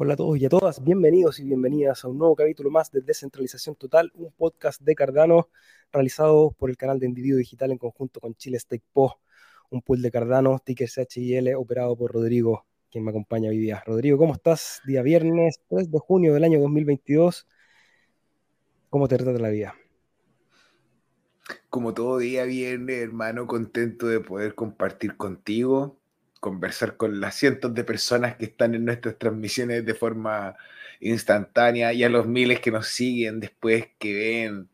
Hola a todos y a todas, bienvenidos y bienvenidas a un nuevo capítulo más de Descentralización Total, un podcast de Cardano realizado por el canal de Individuo Digital en conjunto con Chile Stake Po, un pool de Cardano, ticker CHIL, operado por Rodrigo, quien me acompaña hoy. Rodrigo, ¿cómo estás? Día viernes 3 de junio del año 2022. ¿Cómo te trata la vida? Como todo día viernes, hermano, contento de poder compartir contigo conversar con las cientos de personas que están en nuestras transmisiones de forma instantánea y a los miles que nos siguen después que ven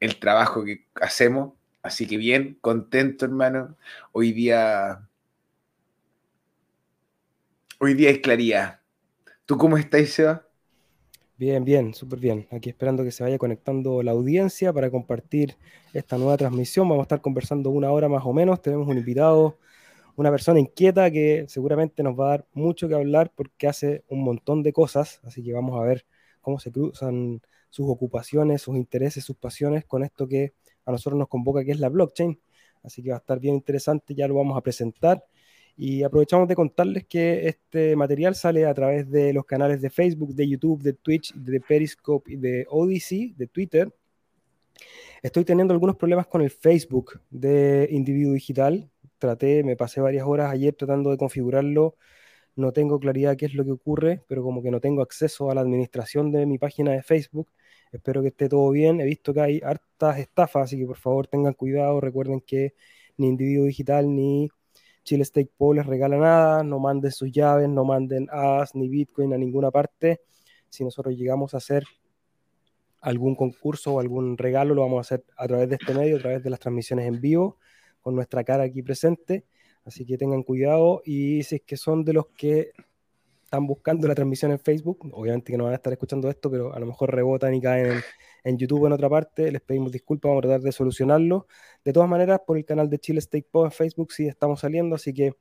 el trabajo que hacemos. Así que bien, contento hermano. Hoy día... Hoy día es claridad. ¿Tú cómo estás, Seba? Bien, bien, súper bien. Aquí esperando que se vaya conectando la audiencia para compartir esta nueva transmisión. Vamos a estar conversando una hora más o menos. Tenemos un invitado una persona inquieta que seguramente nos va a dar mucho que hablar porque hace un montón de cosas, así que vamos a ver cómo se cruzan sus ocupaciones, sus intereses, sus pasiones con esto que a nosotros nos convoca, que es la blockchain. Así que va a estar bien interesante, ya lo vamos a presentar. Y aprovechamos de contarles que este material sale a través de los canales de Facebook, de YouTube, de Twitch, de Periscope y de Odyssey, de Twitter. Estoy teniendo algunos problemas con el Facebook de Individuo Digital traté, me pasé varias horas ayer tratando de configurarlo, no tengo claridad qué es lo que ocurre, pero como que no tengo acceso a la administración de mi página de Facebook, espero que esté todo bien, he visto que hay hartas estafas, así que por favor tengan cuidado, recuerden que ni Individuo Digital ni Chile Stake Pool les regala nada, no manden sus llaves, no manden AS ni Bitcoin a ninguna parte, si nosotros llegamos a hacer algún concurso o algún regalo, lo vamos a hacer a través de este medio, a través de las transmisiones en vivo con nuestra cara aquí presente. Así que tengan cuidado y si es que son de los que están buscando la transmisión en Facebook, obviamente que no van a estar escuchando esto, pero a lo mejor rebotan y caen en, YouTube o en otra parte, les pedimos disculpas, vamos a tratar de solucionarlo. De todas maneras, por el canal de Chile State Pod en Facebook sí estamos saliendo, así que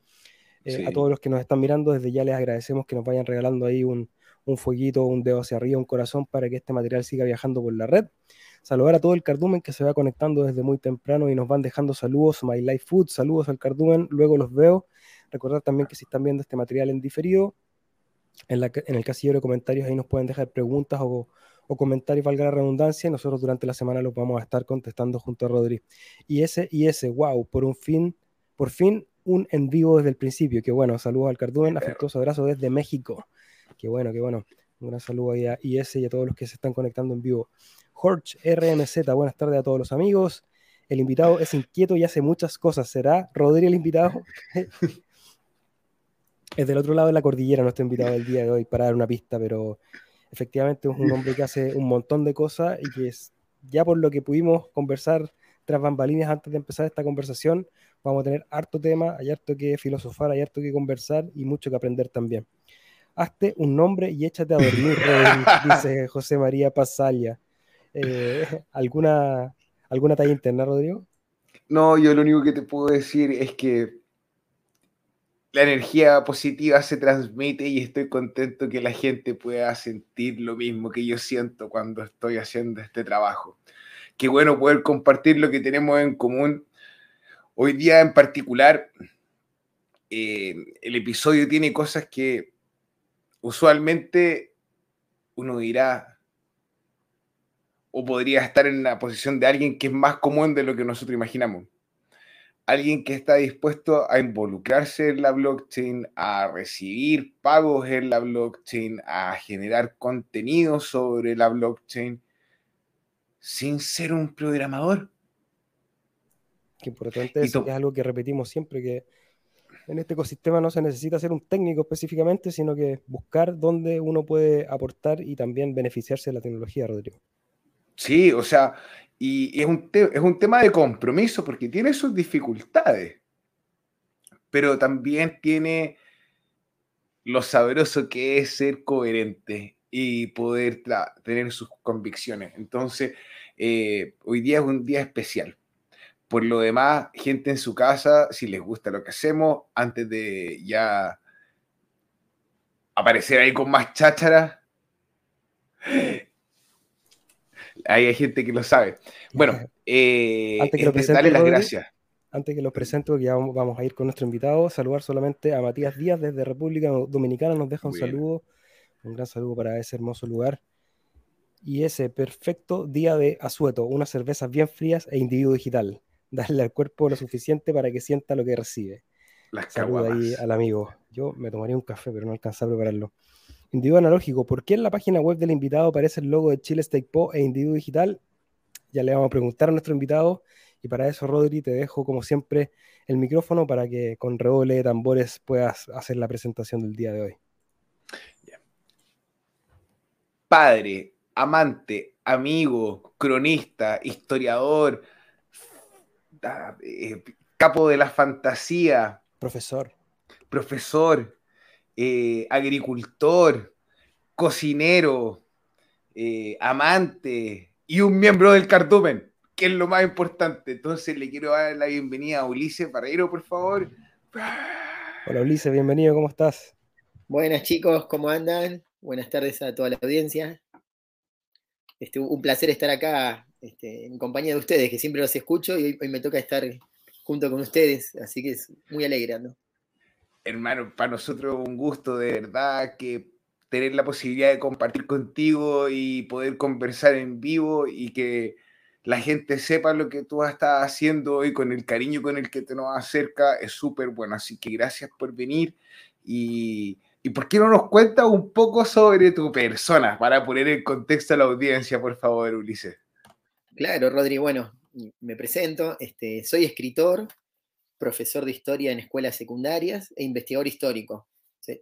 eh, a todos los que nos están mirando, desde ya les agradecemos que nos vayan regalando ahí un, un fueguito, un dedo hacia arriba, un corazón para que este material siga viajando por la red saludar a todo el cardumen que se va conectando desde muy temprano y nos van dejando saludos, My Life Food, saludos al cardumen, luego los veo. Recordar también que si están viendo este material en diferido, en, el casillero de comentarios ahí nos pueden dejar preguntas o, comentarios, valga la redundancia, y nosotros durante la semana los vamos a estar contestando junto a Rodri. Y ese, y ese, wow, por un fin, por fin un en vivo desde el principio. Que bueno, saludos al cardumen, afectuoso abrazo desde México. Qué bueno, qué bueno. Un gran saludo ahí a IS y a todos los que se están conectando en vivo. Jorge RMZ, buenas tardes a todos los amigos. El invitado es inquieto y hace muchas cosas. ¿Será Rodri el invitado? es del otro lado de la cordillera nuestro invitado del día de hoy para dar una pista, pero efectivamente es un hombre que hace un montón de cosas y que ya por lo que pudimos conversar tras bambalinas antes de empezar esta conversación, vamos a tener harto tema, hay harto que filosofar, hay harto que conversar y mucho que aprender también. Hazte un nombre y échate a dormir, dice José María Pasalia. Eh, ¿alguna, ¿Alguna talla interna, Rodrigo? No, yo lo único que te puedo decir es que la energía positiva se transmite y estoy contento que la gente pueda sentir lo mismo que yo siento cuando estoy haciendo este trabajo. Qué bueno poder compartir lo que tenemos en común. Hoy día en particular, eh, el episodio tiene cosas que usualmente uno dirá, o podría estar en la posición de alguien que es más común de lo que nosotros imaginamos. Alguien que está dispuesto a involucrarse en la blockchain, a recibir pagos en la blockchain, a generar contenido sobre la blockchain, sin ser un programador. Qué importante que es algo que repetimos siempre, que en este ecosistema no se necesita ser un técnico específicamente, sino que buscar dónde uno puede aportar y también beneficiarse de la tecnología, Rodrigo. Sí, o sea, y es un, es un tema de compromiso porque tiene sus dificultades, pero también tiene lo sabroso que es ser coherente y poder tener sus convicciones. Entonces, eh, hoy día es un día especial. Por lo demás, gente en su casa, si les gusta lo que hacemos, antes de ya aparecer ahí con más cháchara, hay gente que lo sabe. Bueno, eh, antes que dale las gracias. Antes que lo presento, que ya vamos a ir con nuestro invitado, saludar solamente a Matías Díaz desde República Dominicana, nos deja un saludo Un gran saludo para ese hermoso lugar. Y ese perfecto día de asueto, unas cervezas bien frías e individuo digital. Darle al cuerpo lo suficiente para que sienta lo que recibe. Las caguamas. ahí al amigo. Yo me tomaría un café, pero no alcanzé a prepararlo. Individuo analógico. ¿Por qué en la página web del invitado aparece el logo de Chile Steak Po e Individuo Digital? Ya le vamos a preguntar a nuestro invitado. Y para eso, Rodri, te dejo como siempre el micrófono para que con redoble de tambores puedas hacer la presentación del día de hoy. Padre, amante, amigo, cronista, historiador, eh, capo de la fantasía, Profesor, profesor, eh, agricultor, cocinero, eh, amante y un miembro del cardumen, que es lo más importante. Entonces le quiero dar la bienvenida a Ulises Barreiro, por favor. hola Ulises, bienvenido, ¿cómo estás? Buenas chicos, ¿cómo andan? Buenas tardes a toda la audiencia. Este, un placer estar acá este, en compañía de ustedes, que siempre los escucho y hoy, me toca estar junto con ustedes, así que es muy alegre. ¿no? Hermano, para nosotros un gusto de verdad que tener la posibilidad de compartir contigo y poder conversar en vivo y que la gente sepa lo que tú estás haciendo hoy con el cariño con el que te nos acerca es súper bueno. Así que gracias por venir y, y ¿por qué no nos cuentas un poco sobre tu persona para poner en contexto a la audiencia, por favor, Ulises? Claro, Rodri, bueno, me presento, este, soy escritor, profesor de historia en escuelas secundarias e investigador histórico.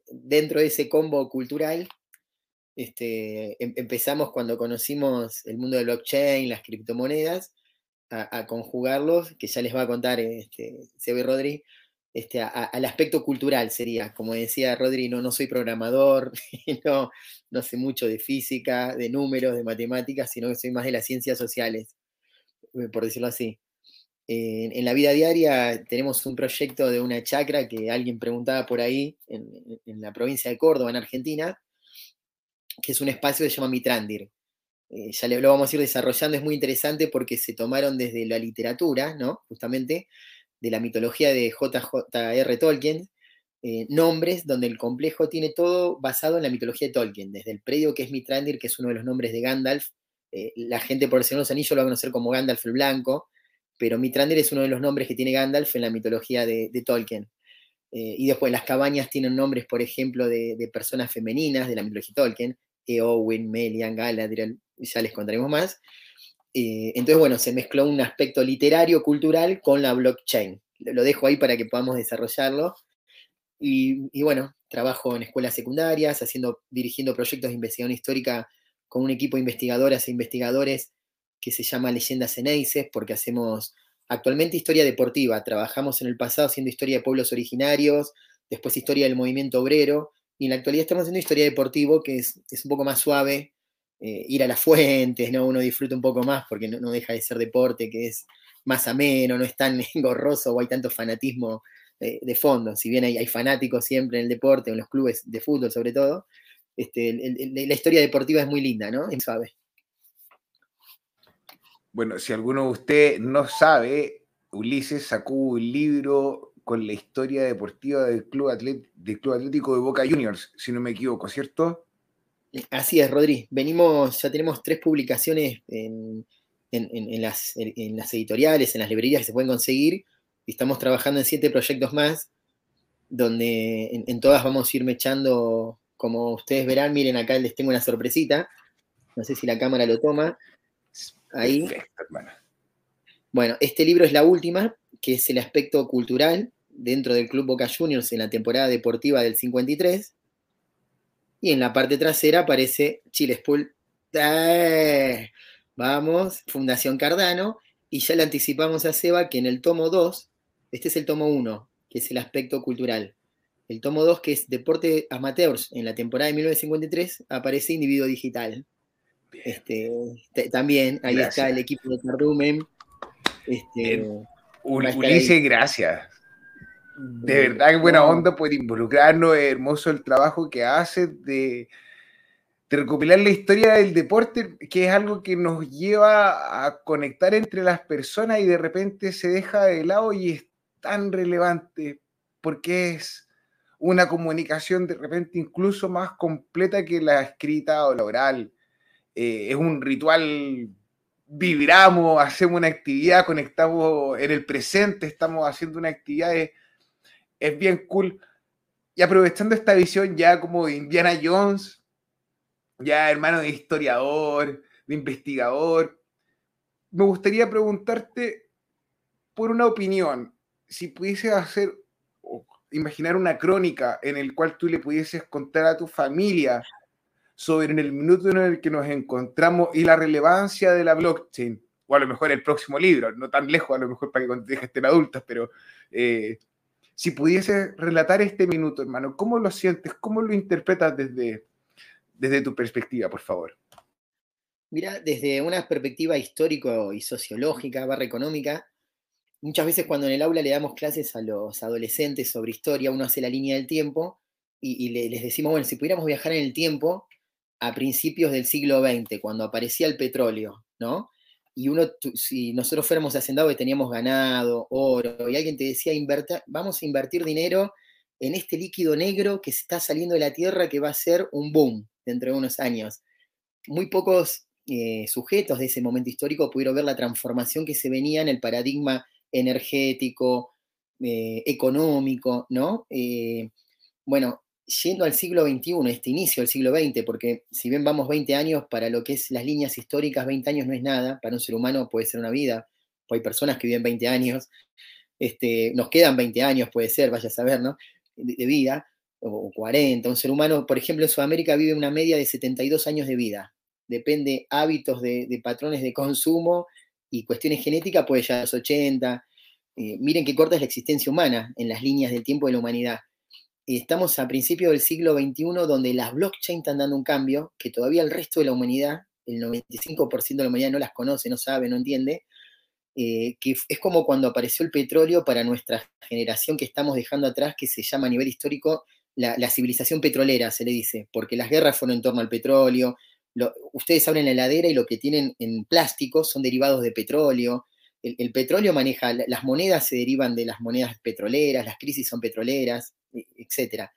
Dentro de ese combo cultural, este, em- empezamos cuando conocimos el mundo del blockchain, las criptomonedas, a, conjugarlos, que ya les va a contar este, Seba y Rodri, este, al aspecto cultural sería, como decía Rodri, no, soy programador, no, no sé mucho de física, de números, de matemáticas, sino que soy más de las ciencias sociales, eh, por decirlo así. Eh, en la vida diaria tenemos un proyecto de una chacra que alguien preguntaba por ahí, en, la provincia de Córdoba, en Argentina, que es un espacio que se llama Mitrandir. Eh, ya lo vamos a ir desarrollando, es muy interesante porque se tomaron desde la literatura, ¿no? Justamente de la mitología de J.J.R. Tolkien, eh, nombres donde el complejo tiene todo basado en la mitología de Tolkien, desde el predio que es Mitrandir, que es uno de los nombres de Gandalf, eh, la gente por el Señor de los Anillos lo va a conocer como Gandalf el Blanco, pero Mitrandir es uno de los nombres que tiene Gandalf en la mitología de, Tolkien. Eh, y después las cabañas tienen nombres, por ejemplo, de, de personas femeninas de la mitología de Tolkien, Eowyn, Melian, Galadriel, ya les contaremos más. Eh, entonces, bueno, se mezcló un aspecto literario, cultural con la blockchain. Lo dejo ahí para que podamos desarrollarlo. Y, bueno, trabajo en escuelas secundarias, haciendo, dirigiendo proyectos de investigación histórica con un equipo de investigadoras e investigadores que se llama Leyendas Eneises, porque hacemos actualmente historia deportiva. Trabajamos en el pasado haciendo historia de pueblos originarios, después historia del movimiento obrero, y en la actualidad estamos haciendo historia deportivo, que es un poco más suave, eh, ir a las fuentes, ¿no? Uno disfruta un poco más porque no, deja de ser deporte, que es más ameno, no es tan engorroso o hay tanto fanatismo de fondo. Si bien hay, fanáticos siempre en el deporte, en los clubes de fútbol sobre todo, este, la historia deportiva es muy linda, ¿no? Suave. Bueno, si alguno de ustedes no sabe, Ulises sacó un libro con la historia deportiva del Club Atlético de Boca Juniors, si no me equivoco, ¿cierto? Así es, Rodri. Venimos, ya tenemos tres publicaciones en, en- en- en las, en- en las editoriales, en las librerías que se pueden conseguir, y estamos trabajando en siete proyectos más, donde en, todas vamos a ir mechando, como ustedes verán, miren acá les tengo una sorpresita, no sé si la cámara lo toma, ahí. Perfecto. Bueno, este libro es la última, que es el aspecto cultural dentro del Club Boca Juniors en la temporada deportiva del 53. Y en la parte trasera aparece Chile Spool. ¡Eh! Vamos, Fundación Cardano. Y ya le anticipamos a Seba que en el tomo 2, este es el tomo 1, que es el aspecto cultural. El tomo 2, que es Deporte Amateurs, en la temporada de 1953, aparece Individuo Digital. Este, te- también, ahí Gracias. está el equipo de Cardumen. Este, Ulises, gracias. De verdad, qué buena onda por involucrarnos. Es hermoso el trabajo que haces de, de recopilar la historia del deporte, que es algo que nos lleva a conectar entre las personas y de repente se deja de lado y es tan relevante porque es una comunicación de repente incluso más completa que la escrita o la oral. Eh, es un ritual, vibramos, hacemos una actividad, conectamos en el presente, estamos haciendo una actividad, es bien cool. Y aprovechando esta visión ya como de Indiana Jones, ya hermano de historiador, de investigador, me gustaría preguntarte por una opinión, si pudieses hacer imaginar una crónica en el cual tú le pudieses contar a tu familia sobre en el minuto en el que nos encontramos y la relevancia de la blockchain, o a lo mejor el próximo libro, no tan lejos, a lo mejor para que cuando estén adultas, pero eh, si pudieses relatar este minuto, hermano, ¿cómo lo sientes? ¿Cómo lo interpretas desde, desde tu perspectiva, por favor? Mira, desde una perspectiva histórico y sociológica, barra económica, muchas veces cuando en el aula le damos clases a los adolescentes sobre historia, uno hace la línea del tiempo y, les decimos, bueno, si pudiéramos viajar en el tiempo a principios del siglo XX, cuando aparecía el petróleo, ¿no? Y uno, si nosotros fuéramos hacendados y teníamos ganado, oro, y alguien te decía, vamos a invertir dinero en este líquido negro que está saliendo de la Tierra que va a ser un boom dentro de unos años. Muy pocos eh, sujetos de ese momento histórico pudieron ver la transformación que se venía en el paradigma energético, eh, económico, ¿no? Eh, bueno, yendo al siglo XXI, este inicio del siglo XX, porque si bien vamos 20 años para lo que es las líneas históricas, 20 años no es nada, para un ser humano puede ser una vida, hay personas que viven 20 años, este, nos quedan 20 años, puede ser, vaya a saber, ¿no? De, vida, o 40, un ser humano, por ejemplo, en Sudamérica vive una media de 72 años de vida, depende hábitos de, de patrones de consumo y cuestiones genéticas puede llegar a los 80. Eh, miren qué corta es la existencia humana en las líneas del tiempo de la humanidad. Estamos a principios del siglo XXI donde las blockchain están dando un cambio que todavía el resto de la humanidad, el 95% de la humanidad no las conoce, no sabe, no entiende, eh, que es como cuando apareció el petróleo para nuestra generación que estamos dejando atrás, que se llama a nivel histórico la, civilización petrolera, se le dice, porque las guerras fueron en torno al petróleo, ustedes abren la heladera y lo que tienen en plástico son derivados de petróleo. El, petróleo maneja, las monedas se derivan de las monedas petroleras, las crisis son petroleras, etc.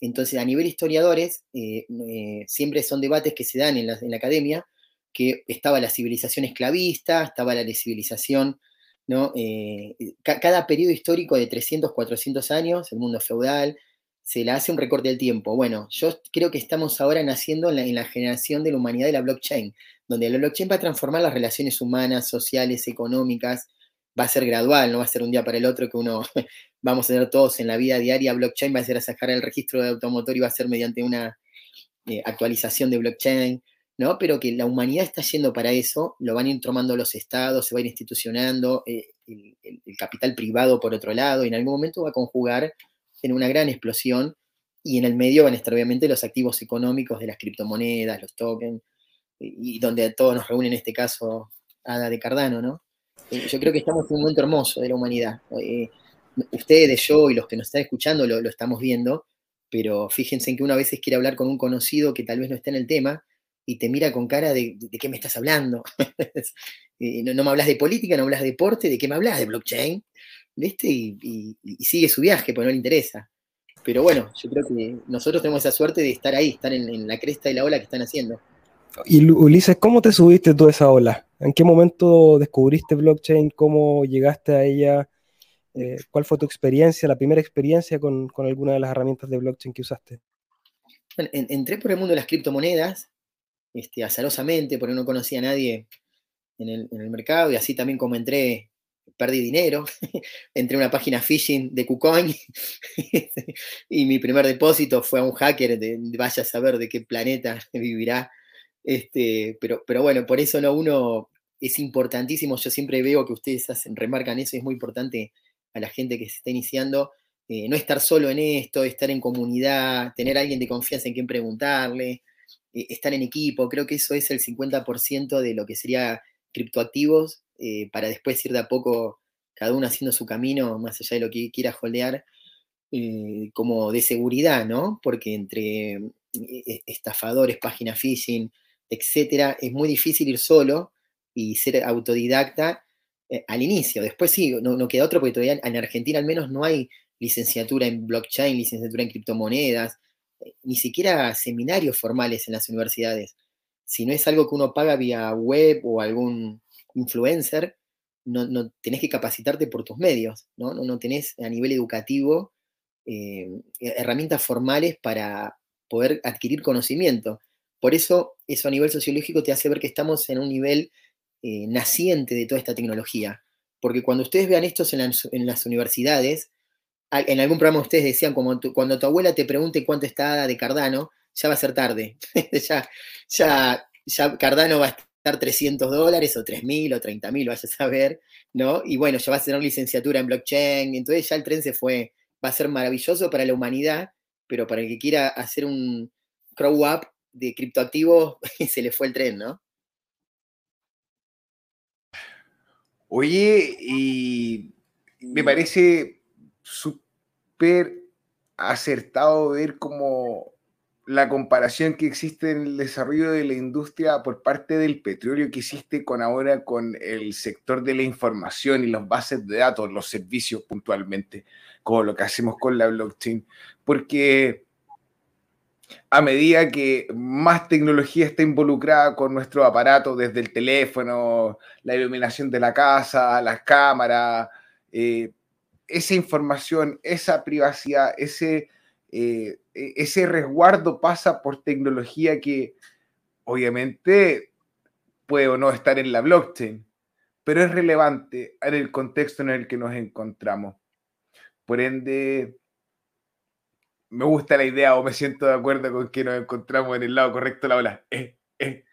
Entonces, a nivel historiadores, eh, eh, siempre son debates que se dan en la, academia, que estaba la civilización esclavista, estaba la civilización, ¿no? Eh, cada periodo histórico de 300, 400 años, el mundo feudal, se le hace un recorte del tiempo. Bueno, yo creo que estamos ahora naciendo en la, generación de la humanidad de la blockchain, donde la blockchain va a transformar las relaciones humanas, sociales, económicas, va a ser gradual, no va a ser un día para el otro que uno vamos a tener todos en la vida diaria. Blockchain va a ser a sacar el registro de automotor y va a ser mediante una eh, actualización de blockchain, ¿no? Pero que la humanidad está yendo para eso, lo van a ir tomando los estados, se va a ir institucionando, eh, el, capital privado por otro lado, y en algún momento va a conjugar en una gran explosión y en el medio van a estar obviamente los activos económicos de las criptomonedas, los tokens, y, donde todos nos reúnen en este caso Ada de Cardano, ¿no? Eh, yo creo que estamos en un momento hermoso de la humanidad. Ustedes, yo y los que nos están escuchando lo, estamos viendo, pero fíjense en que uno a veces quiere hablar con un conocido que tal vez no está en el tema y te mira con cara de, ¿de qué me estás hablando? No, no, me hablas de política, no hablas de deporte, ¿de qué me hablas? ¿De blockchain? Y, sigue su viaje, pues no le interesa. Pero bueno, yo creo que nosotros tenemos esa suerte de estar ahí, estar en, la cresta de la ola que están haciendo. Y Ulises, ¿cómo te subiste tú a esa ola? ¿En qué momento descubriste blockchain? ¿Cómo llegaste a ella? Eh, ¿Cuál fue tu experiencia, la primera experiencia con, alguna de las herramientas de blockchain que usaste? Bueno, entré por el mundo de las criptomonedas, este, azarosamente, porque no conocía a nadie en el, mercado, y así también como entré perdí dinero, entré a una página phishing de KuCoin y mi primer depósito fue a un hacker, de, vaya a saber de qué planeta vivirá. Este, pero, pero bueno, por eso no uno es importantísimo, yo siempre veo que ustedes hacen, remarcan eso, es muy importante a la gente que se está iniciando, eh, no estar solo en esto, estar en comunidad, tener a alguien de confianza en quien preguntarle, eh, estar en equipo, creo que eso es el 50% de lo que sería criptoactivos eh, para después ir de a poco cada uno haciendo su camino, más allá de lo que quiera holdear, como de seguridad, ¿no? Porque entre eh, estafadores, página phishing, etcétera, es muy difícil ir solo y ser autodidacta al inicio. Después sí, no, queda otro porque todavía en Argentina al menos no hay licenciatura en blockchain, licenciatura en criptomonedas, eh, ni siquiera seminarios formales en las universidades. Si no es algo que uno paga vía web o algún influencer, no, tenés que capacitarte por tus medios, ¿no? No, tenés a nivel educativo eh, herramientas formales para poder adquirir conocimiento. Por eso, eso a nivel sociológico te hace ver que estamos en un nivel eh, naciente de toda esta tecnología. Porque cuando ustedes vean esto en, las universidades, en algún programa ustedes decían, como cuando tu abuela te pregunte cuánto está de Cardano, ya va a ser tarde. ya, ya, Cardano va a estar 300 dólares o 3.000 o 30.000, vaya a saber, ¿no? Y bueno, ya va a tener licenciatura en blockchain, entonces ya el tren se fue. Va a ser maravilloso para la humanidad, pero para el que quiera hacer un grow up de criptoactivos, se le fue el tren, ¿no? Oye, y me parece súper acertado ver cómo la comparación que existe en el desarrollo de la industria por parte del petróleo que existe con ahora con el sector de la información y las bases de datos, los servicios puntualmente, como lo que hacemos con la blockchain, porque a medida que más tecnología está involucrada con nuestro aparato, desde el teléfono, la iluminación de la casa, las cámaras, eh, esa información, esa privacidad, ese, eh, e, ese resguardo pasa por tecnología que obviamente puede o no estar en la blockchain, pero es relevante en el contexto en el que nos encontramos. Por ende, me gusta la idea o me siento de acuerdo con que nos encontramos en el lado correcto de la ola. Eh, eh,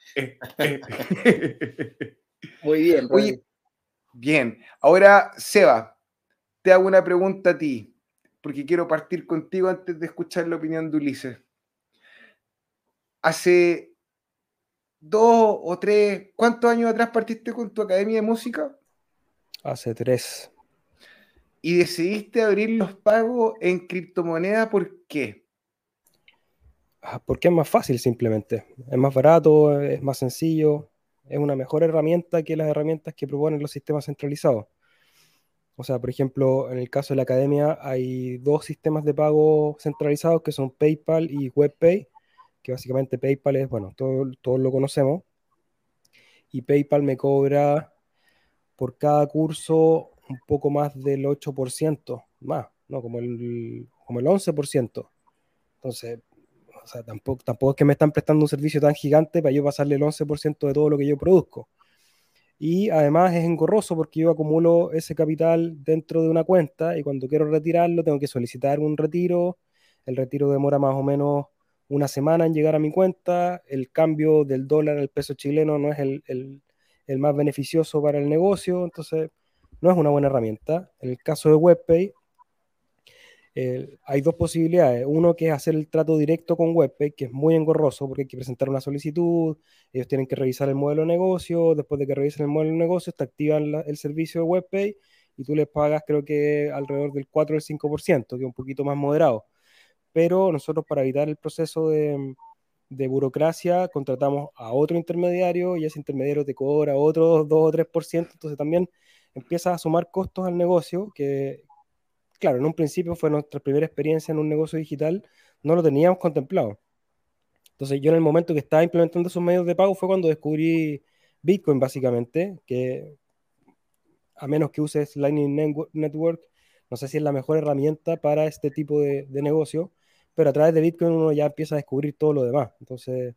eh, Muy bien. bien. Ahora, Seba, te hago una pregunta a ti, porque quiero partir contigo antes de escuchar la opinión de Ulises. Hace dos o tres, ¿cuántos años atrás partiste con tu academia de música? Hace tres y decidiste abrir los pagos en criptomoneda, ¿por qué? Ah, porque es más fácil simplemente. Es más barato, es más sencillo, es una mejor herramienta que las herramientas que proponen los sistemas centralizados. O sea, por ejemplo, en el caso de la academia hay dos sistemas de pago centralizados que son PayPal y WebPay, que básicamente PayPal es, bueno, todos lo conocemos. Y PayPal me cobra por cada curso un poco más del 8%, más, ¿no? Como el, como el 11%. Entonces, o sea, tampoco, tampoco es que me están prestando un servicio tan gigante para yo pasarle el 11% de todo lo que yo produzco. Y además es engorroso porque yo acumulo ese capital dentro de una cuenta y cuando quiero retirarlo tengo que solicitar un retiro. El retiro demora más o menos una semana en llegar a mi cuenta. El cambio del dólar al peso chileno no es el, el, el más beneficioso para el negocio. Entonces, no es una buena herramienta. En el caso de WebPay, hay dos posibilidades. Uno que es hacer el trato directo con WebPay, que es muy engorroso porque hay que presentar una solicitud, ellos tienen que revisar el modelo de negocio, después de que revisen el modelo de negocio, te activan el servicio de WebPay y tú les pagas creo que alrededor del 4 o el 5%, que es un poquito más moderado. Pero nosotros para evitar el proceso de, de burocracia contratamos a otro intermediario y ese intermediario te cobra otro 2 o 3%, entonces también empiezas a sumar costos al negocio, que claro, en un principio fue nuestra primera experiencia en un negocio digital, no lo teníamos contemplado. Entonces yo en el momento que estaba implementando esos medios de pago fue cuando descubrí Bitcoin básicamente, que a menos que uses Lightning Network, no sé si es la mejor herramienta para este tipo de, negocio, pero a través de Bitcoin uno ya empieza a descubrir todo lo demás. Entonces,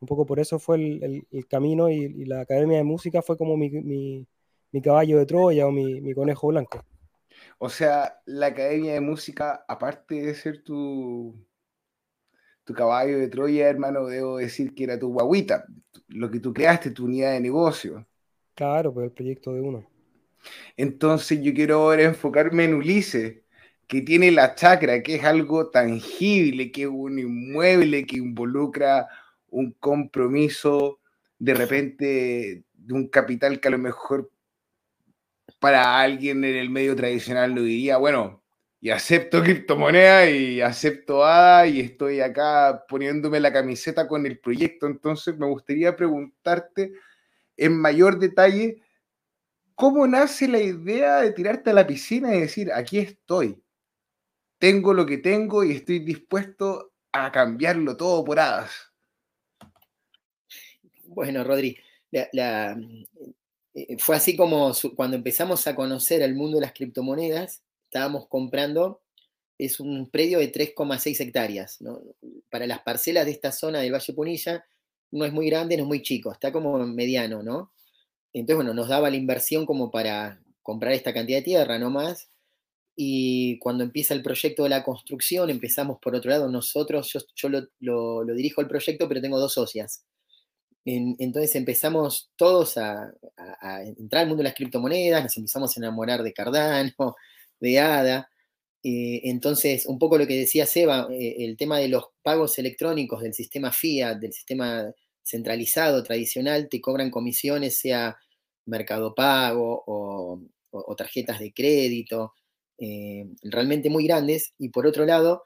un poco por eso fue el, camino y, la Academia de Música fue como mi, mi caballo de Troya o mi, conejo blanco. O sea, la Academia de Música, aparte de ser tu, tu caballo de Troya, hermano, debo decir que era tu guaguita, lo que tú creaste, tu unidad de negocio. Claro, pues el proyecto de uno. Entonces yo quiero ahora enfocarme en Ulises, que tiene la chacra, que es algo tangible, que es un inmueble que involucra un compromiso de repente de un capital que a lo mejor para alguien en el medio tradicional lo diría, bueno, y acepto criptomoneda y acepto ADA y estoy acá poniéndome la camiseta con el proyecto. Entonces me gustaría preguntarte en mayor detalle, ¿cómo nace la idea de tirarte a la piscina y decir, aquí estoy? tengo lo que tengo y estoy dispuesto a cambiarlo todo por hadas. Bueno, Rodri, la, fue así como cuando empezamos a conocer el mundo de las criptomonedas, estábamos comprando, es un predio de 3,6 hectáreas. Para las parcelas de esta zona del Valle Punilla, no es muy grande, no es muy chico, está como mediano, ¿no? Entonces, bueno, nos daba la inversión como para comprar esta cantidad de tierra, no más. Y cuando empieza el proyecto de la construcción, empezamos por otro lado, nosotros, yo, lo, dirijo el proyecto, pero tengo dos socias entonces empezamos todos a, entrar al mundo de las criptomonedas, nos empezamos a enamorar de Cardano, de ADA. Eh, entonces, un poco lo que decía Seba, eh, el tema de los pagos electrónicos del sistema Fiat, del sistema centralizado, tradicional, te cobran comisiones, sea Mercado Pago o, tarjetas de crédito, eh, realmente muy grandes. Y por otro lado,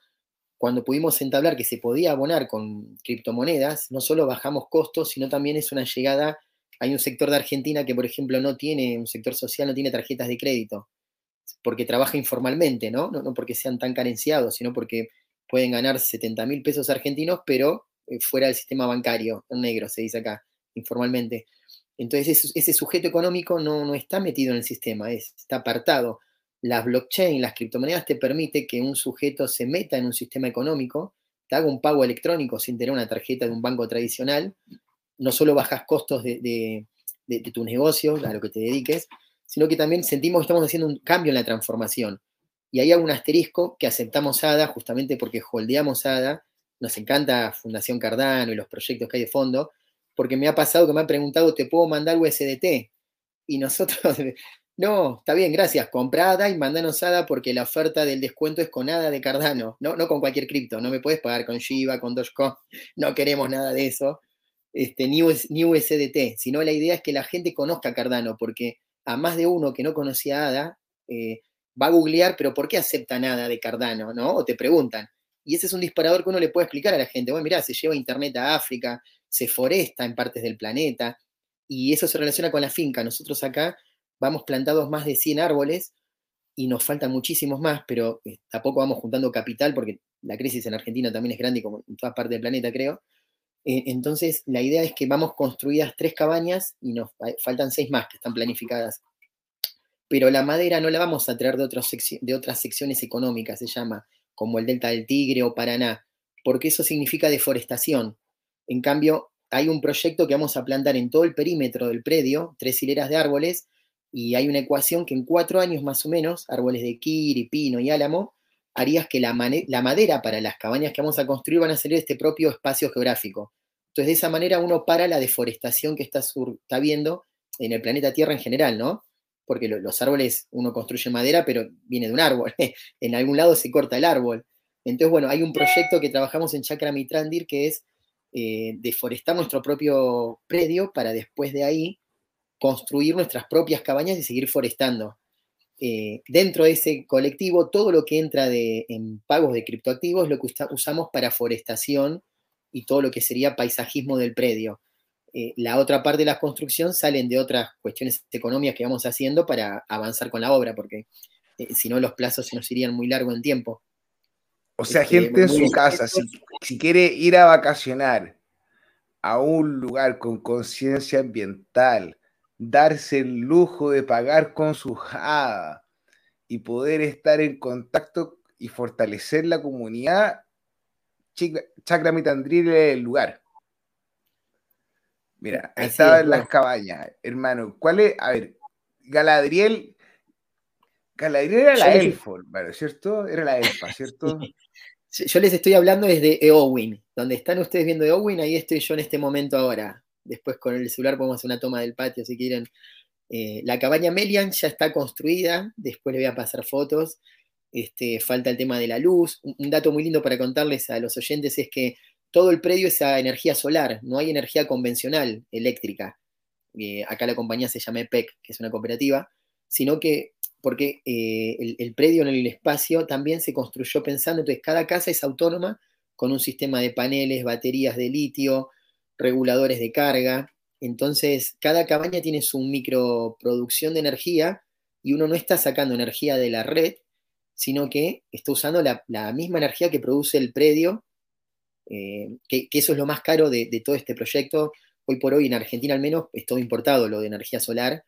cuando pudimos entablar que se podía abonar con criptomonedas, no solo bajamos costos, sino también es una llegada. Hay un sector de Argentina que, por ejemplo, no tiene, un sector social no tiene tarjetas de crédito, porque trabaja informalmente, ¿no? No, porque sean tan carenciados, sino porque pueden ganar 70 mil pesos argentinos, pero eh, fuera del sistema bancario, en negro, se dice acá, informalmente. Entonces, ese, sujeto económico no, no, está metido en el sistema, está apartado las blockchain, las criptomonedas te permite que un sujeto se meta en un sistema económico, te haga un pago electrónico sin tener una tarjeta de un banco tradicional, no solo bajas costos de, tu negocio, a lo que te dediques, sino que también sentimos que estamos haciendo un cambio en la transformación. Y ahí hay un asterisco que aceptamos ADA justamente porque holdeamos ADA, nos encanta Fundación Cardano y los proyectos que hay de fondo, porque me ha pasado que me han preguntado, ¿te puedo mandar USDT? Y nosotros no, está bien, gracias. Comprada y mandanos ADA porque la oferta del descuento es con ADA de Cardano, no, no con cualquier cripto. No me puedes pagar con Shiba, con Dogecoin. No queremos nada de eso. Este, ni, USDT, sino la idea es que la gente conozca Cardano, porque a más de uno que no conocía ADA eh, va a googlear, pero ¿por qué aceptan ADA de Cardano? ¿no? O te preguntan. Y ese es un disparador que uno le puede explicar a la gente. Bueno, mirá, se lleva internet a África, se foresta en partes del planeta, y eso se relaciona con la finca. Nosotros acá vamos plantados más de 100 árboles y nos faltan muchísimos más, pero eh, tampoco vamos juntando capital porque la crisis en Argentina también es grande como en todas partes del planeta, creo. Eh, entonces, la idea es que vamos construidas tres cabañas y nos faltan seis más que están planificadas. Pero la madera no la vamos a traer de, de otras secciones económicas, se llama, como el Delta del Tigre o Paraná, porque eso significa deforestación. En cambio, hay un proyecto que vamos a plantar en todo el perímetro del predio, tres hileras de árboles, y hay una ecuación que en cuatro años más o menos, árboles de kiri, pino y álamo, harías que la, madera para las cabañas que vamos a construir van a salir de este propio espacio geográfico. Entonces, de esa manera uno para la deforestación que está, está viendo en el planeta Tierra en general, ¿no? Porque los árboles, uno construye madera, pero viene de un árbol. en algún lado se corta el árbol. Entonces, bueno, hay un proyecto que trabajamos en Chakra Mitrandir que es eh, deforestar nuestro propio predio para después de ahí construir nuestras propias cabañas y seguir forestando. Eh, dentro de ese colectivo, todo lo que entra de, en pagos de criptoactivos es lo que usamos para forestación y todo lo que sería paisajismo del predio. Eh, la otra parte de la construcción salen de otras cuestiones económicas que vamos haciendo para avanzar con la obra, porque eh, si no los plazos se nos irían muy largo en tiempo. O sea, gente en su casa, si quiere ir a vacacionar a un lugar con conciencia ambiental, darse el lujo de pagar con su jada y poder estar en contacto y fortalecer la comunidad, Chacra Mitandril es el lugar. Mira, estaba en las cabañas, hermano. ¿Cuál es? A ver, Galadriel. Galadriel era la elfa, ¿cierto? Era la elfa, ¿cierto? Yo les estoy hablando desde Eowyn. Donde están ustedes viendo Eowyn, ahí estoy yo en este momento ahora. Después con el celular podemos hacer una toma del patio si quieren. Eh, la cabaña Melian ya está construida, después le voy a pasar fotos. Este, falta el tema de la luz. Un, dato muy lindo para contarles a los oyentes es que todo el predio es a energía solar, no hay energía convencional eléctrica. Eh, acá la compañía se llama EPEC, que es una cooperativa, sino que porque eh, el, el, predio en el espacio también se construyó pensando, entonces cada casa es autónoma con un sistema de paneles, baterías de litio, reguladores de carga. Entonces, cada cabaña tiene su microproducción de energía y uno no está sacando energía de la red, sino que está usando la, misma energía que produce el predio, eh, que, eso es lo más caro de, todo este proyecto. Hoy por hoy en Argentina al menos es todo importado lo de energía solar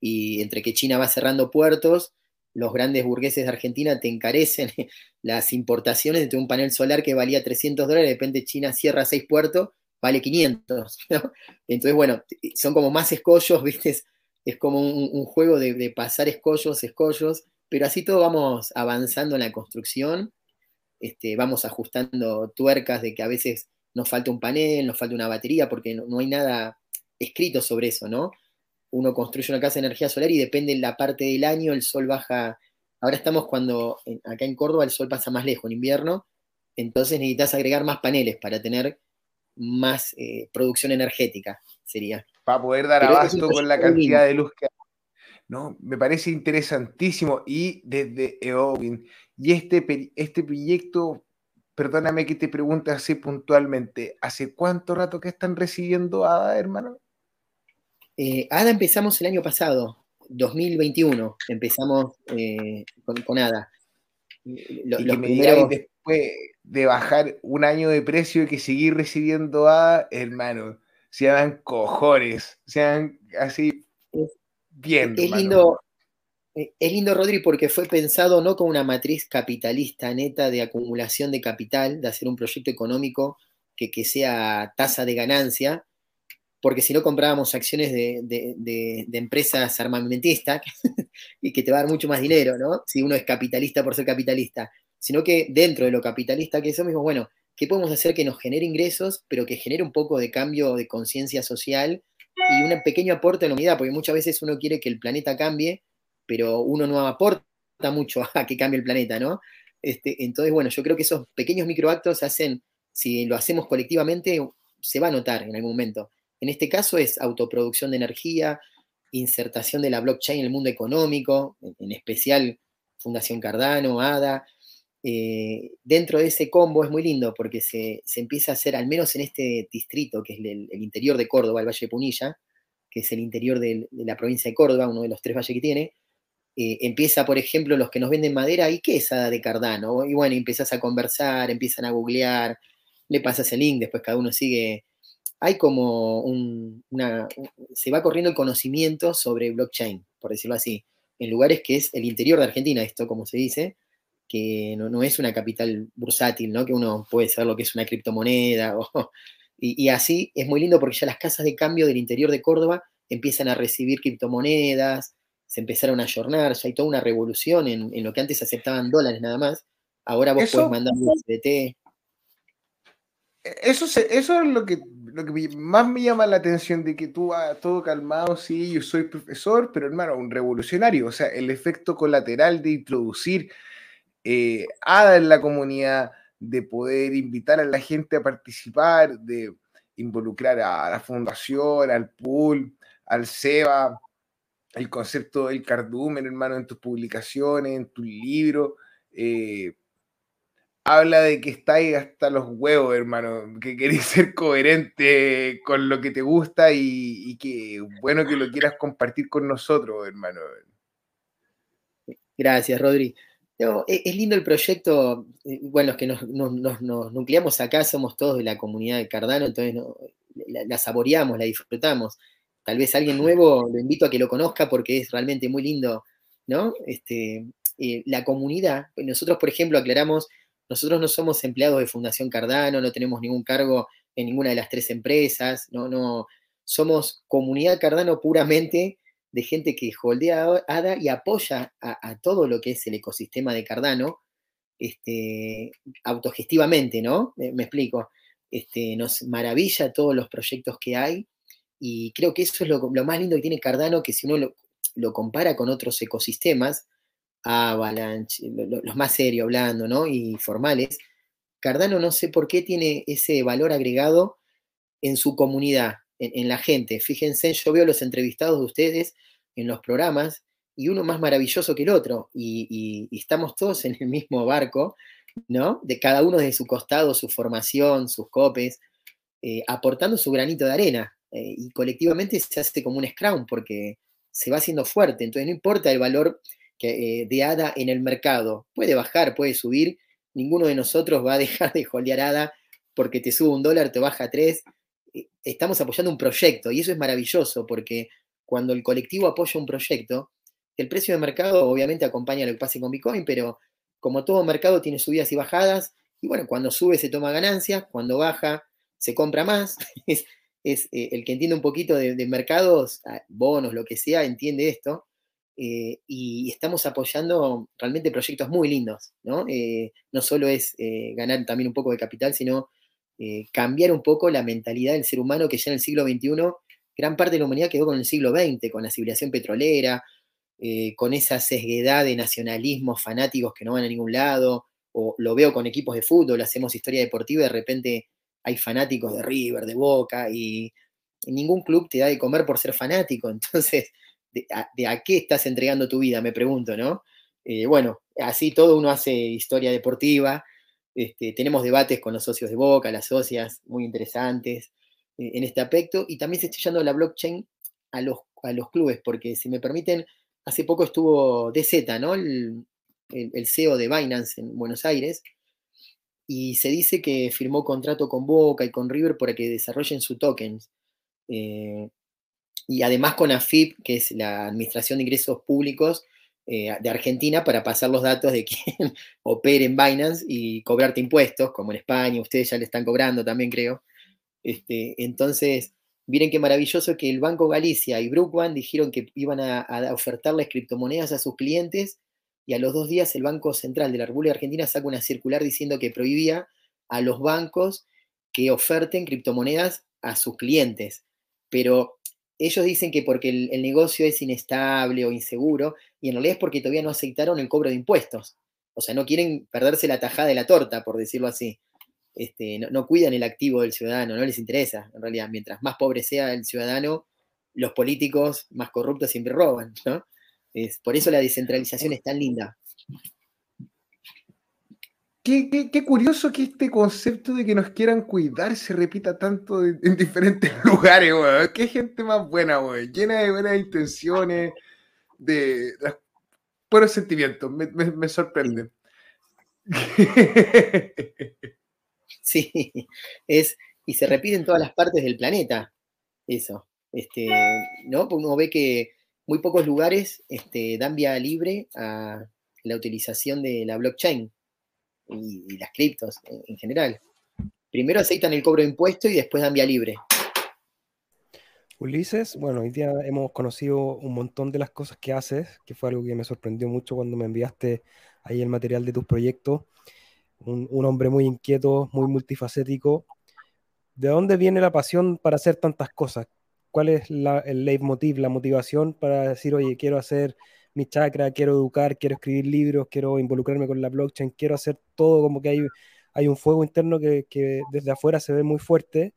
y entre que China va cerrando puertos, los grandes burgueses de Argentina te encarecen las importaciones de un panel solar que valía 300 dólares, de repente China cierra seis puertos, vale 500. Entonces, bueno, son como más escollos, ¿viste? Es como un, juego de, pasar escollos, escollos, pero así todo vamos avanzando en la construcción, este, vamos ajustando tuercas de que a veces nos falta un panel, nos falta una batería, porque no, hay nada escrito sobre eso, ¿no? Uno construye una casa de energía solar y depende de la parte del año, el sol baja. Ahora estamos cuando acá en Córdoba el sol pasa más lejos en invierno, entonces necesitas agregar más paneles para tener más eh, producción energética, sería. Para poder dar abasto con la cantidad de luz que hay. No, me parece interesantísimo. Y desde EOWIN, y este, este proyecto, perdóname que te pregunte así puntualmente, ¿hace cuánto rato que están recibiendo ADA, hermano? Eh, ADA empezamos el año pasado, 2021, empezamos eh, con, ADA. Lo, y que después de bajar un año de precio y que seguir recibiendo ADA, hermano, sean cojones, sean así bien. Es lindo, eh, es lindo, Rodri, porque fue pensado no como una matriz capitalista neta de acumulación de capital, de hacer un proyecto económico que, que sea tasa de ganancia, porque si no comprábamos acciones de, empresas armamentistas y que te va a dar mucho más dinero, ¿no? Si uno es capitalista por ser capitalista, sino que dentro de lo capitalista que somos, bueno, ¿qué podemos hacer que nos genere ingresos, pero que genere un poco de cambio de conciencia social y un pequeño aporte a la humanidad? Porque muchas veces uno quiere que el planeta cambie, pero uno no aporta mucho a que cambie el planeta, ¿no? Este, entonces, bueno, yo creo que esos pequeños microactos hacen, si lo hacemos colectivamente, se va a notar en algún momento. En este caso es autoproducción de energía, insertación de la blockchain en el mundo económico, en especial Fundación Cardano, ADA, eh, dentro de ese combo es muy lindo porque se, empieza a hacer, al menos en este distrito, que es el, interior de Córdoba, el Valle de Punilla, que es el interior de, la provincia de Córdoba, uno de los tres valles que tiene, eh, empieza, por ejemplo, los que nos venden madera, ¿y qué es de Cardano? Y bueno, empiezas a conversar, empiezan a googlear, le pasas el link, después cada uno sigue. Hay como un, una. Se va corriendo el conocimiento sobre blockchain, por decirlo así, en lugares que es el interior de Argentina, esto, como se dice, que no, es una capital bursátil, ¿no? Que uno puede saber lo que es una criptomoneda. y, así es muy lindo porque ya las casas de cambio del interior de Córdoba empiezan a recibir criptomonedas, se empezaron a ayornar, ya hay toda una revolución en, lo que antes aceptaban dólares nada más. Ahora vos puedes mandar un CDT. Eso, eso es lo que, lo que más me llama la atención de que tú vas todo calmado, sí, yo soy profesor, pero hermano, un revolucionario. O sea, el efecto colateral de introducir eh, ADA en la comunidad, de poder invitar a la gente a participar, de involucrar a la fundación, al pool, al SEBA, el concepto del cardumen, hermano, en tus publicaciones, en tus libros. Eh, habla de que estáis hasta los huevos, hermano, que queréis ser coherente con lo que te gusta y, y que bueno que lo quieras compartir con nosotros, hermano. Gracias, Rodri. E, es lindo el proyecto, eh, bueno, los que nos, nucleamos acá somos todos de la comunidad de Cardano, entonces la, saboreamos, la disfrutamos. Tal vez alguien nuevo lo invito a que lo conozca porque es realmente muy lindo, ¿no? Este, eh, la comunidad, nosotros, por ejemplo, aclaramos, nosotros no somos empleados de Fundación Cardano, no tenemos ningún cargo en ninguna de las tres empresas, no, no, somos comunidad Cardano puramente de gente que holdea ADA y apoya a, todo lo que es el ecosistema de Cardano este, autogestivamente, ¿no? Me, explico. Este, nos maravilla todos los proyectos que hay y creo que eso es lo, más lindo que tiene Cardano, que si uno lo, compara con otros ecosistemas, Avalanche, los más serios hablando, ¿no? Y formales, Cardano no sé por qué tiene ese valor agregado en su comunidad en, la gente. Fíjense, yo veo los entrevistados de ustedes en los programas y uno más maravilloso que el otro y, estamos todos en el mismo barco, ¿no? De cada uno de su costado, su formación, sus copes, eh, aportando su granito de arena eh, y colectivamente se hace como un scrum porque se va haciendo fuerte, entonces no importa el valor que, de ADA en el mercado. Puede bajar, puede subir. Ninguno de nosotros va a dejar de holdear ADA porque te sube un dólar, te baja tres. Estamos apoyando un proyecto y eso es maravilloso porque cuando el colectivo apoya un proyecto, el precio de mercado obviamente acompaña lo que pase con Bitcoin, pero como todo mercado tiene subidas y bajadas, y bueno, cuando sube se toma ganancias, cuando baja se compra más. es, eh, el que entiende un poquito de, mercados, ah, bonos, lo que sea, entiende esto. Eh, y estamos apoyando realmente proyectos muy lindos, ¿no? Eh, no solo es ganar también un poco de capital, sino cambiar un poco la mentalidad del ser humano que ya en el siglo XXI gran parte de la humanidad quedó con el siglo XX, con la civilización petrolera, eh, con esa sesguedad de nacionalismos fanáticos que no van a ningún lado, o lo veo con equipos de fútbol, hacemos historia deportiva y de repente hay fanáticos de River, de Boca, y, ningún club te da de comer por ser fanático. Entonces, ¿de a, qué estás entregando tu vida? Me pregunto, ¿no? Eh, bueno, así todo uno hace historia deportiva, este, tenemos debates con los socios de Boca, las socias, muy interesantes. Eh, en este aspecto y también se está llevando la blockchain a los, a los clubes, porque si me permiten, hace poco estuvo DZ, ¿no? El, CEO de Binance en Buenos Aires, y se dice que firmó contrato con Boca y con River para que desarrollen su tokens. Eh, y además con AFIP, que es la Administración de Ingresos Públicos eh, de Argentina, para pasar los datos de quién opera en Binance y cobrarte impuestos, como en España, ustedes ya le están cobrando también, creo. Este, entonces, miren qué maravilloso que el Banco Galicia y Brookbank dijeron que iban a, ofertarles criptomonedas a sus clientes y a los dos días el Banco Central de la República Argentina saca una circular diciendo que prohibía a los bancos que oferten criptomonedas a sus clientes. Pero ellos dicen que porque el, negocio es inestable o inseguro, y en realidad es porque todavía no aceptaron el cobro de impuestos. O sea, no quieren perderse la tajada de la torta, por decirlo así. Este, no, cuidan el activo del ciudadano, no les interesa, en realidad. Mientras más pobre sea el ciudadano, los políticos más corruptos siempre roban, ¿no? Es, por eso la descentralización es tan linda. Qué, curioso que este concepto de que nos quieran cuidar se repita tanto en, diferentes lugares, weón. Qué gente más buena, weón. Llena de buenas intenciones, de, buenos sentimientos. Me, me, me sorprenden. Sí, es, y se repite en todas las partes del planeta, eso. Este, ¿no? Uno ve que muy pocos lugares este, dan vía libre a la utilización de la blockchain y, las criptos en, general. Primero aceitan el cobro de impuestos y después dan vía libre. Ulises, bueno, hoy día hemos conocido un montón de las cosas que haces, que fue algo que me sorprendió mucho cuando me enviaste ahí el material de tus proyectos un, hombre muy inquieto, muy multifacético. ¿De dónde viene la pasión para hacer tantas cosas? ¿Cuál es el leitmotiv, la motivación para decir, oye, quiero hacer mi chakra, quiero educar, quiero escribir libros, quiero involucrarme con la blockchain, quiero hacer todo como que hay, hay un fuego interno que, desde afuera se ve muy fuerte?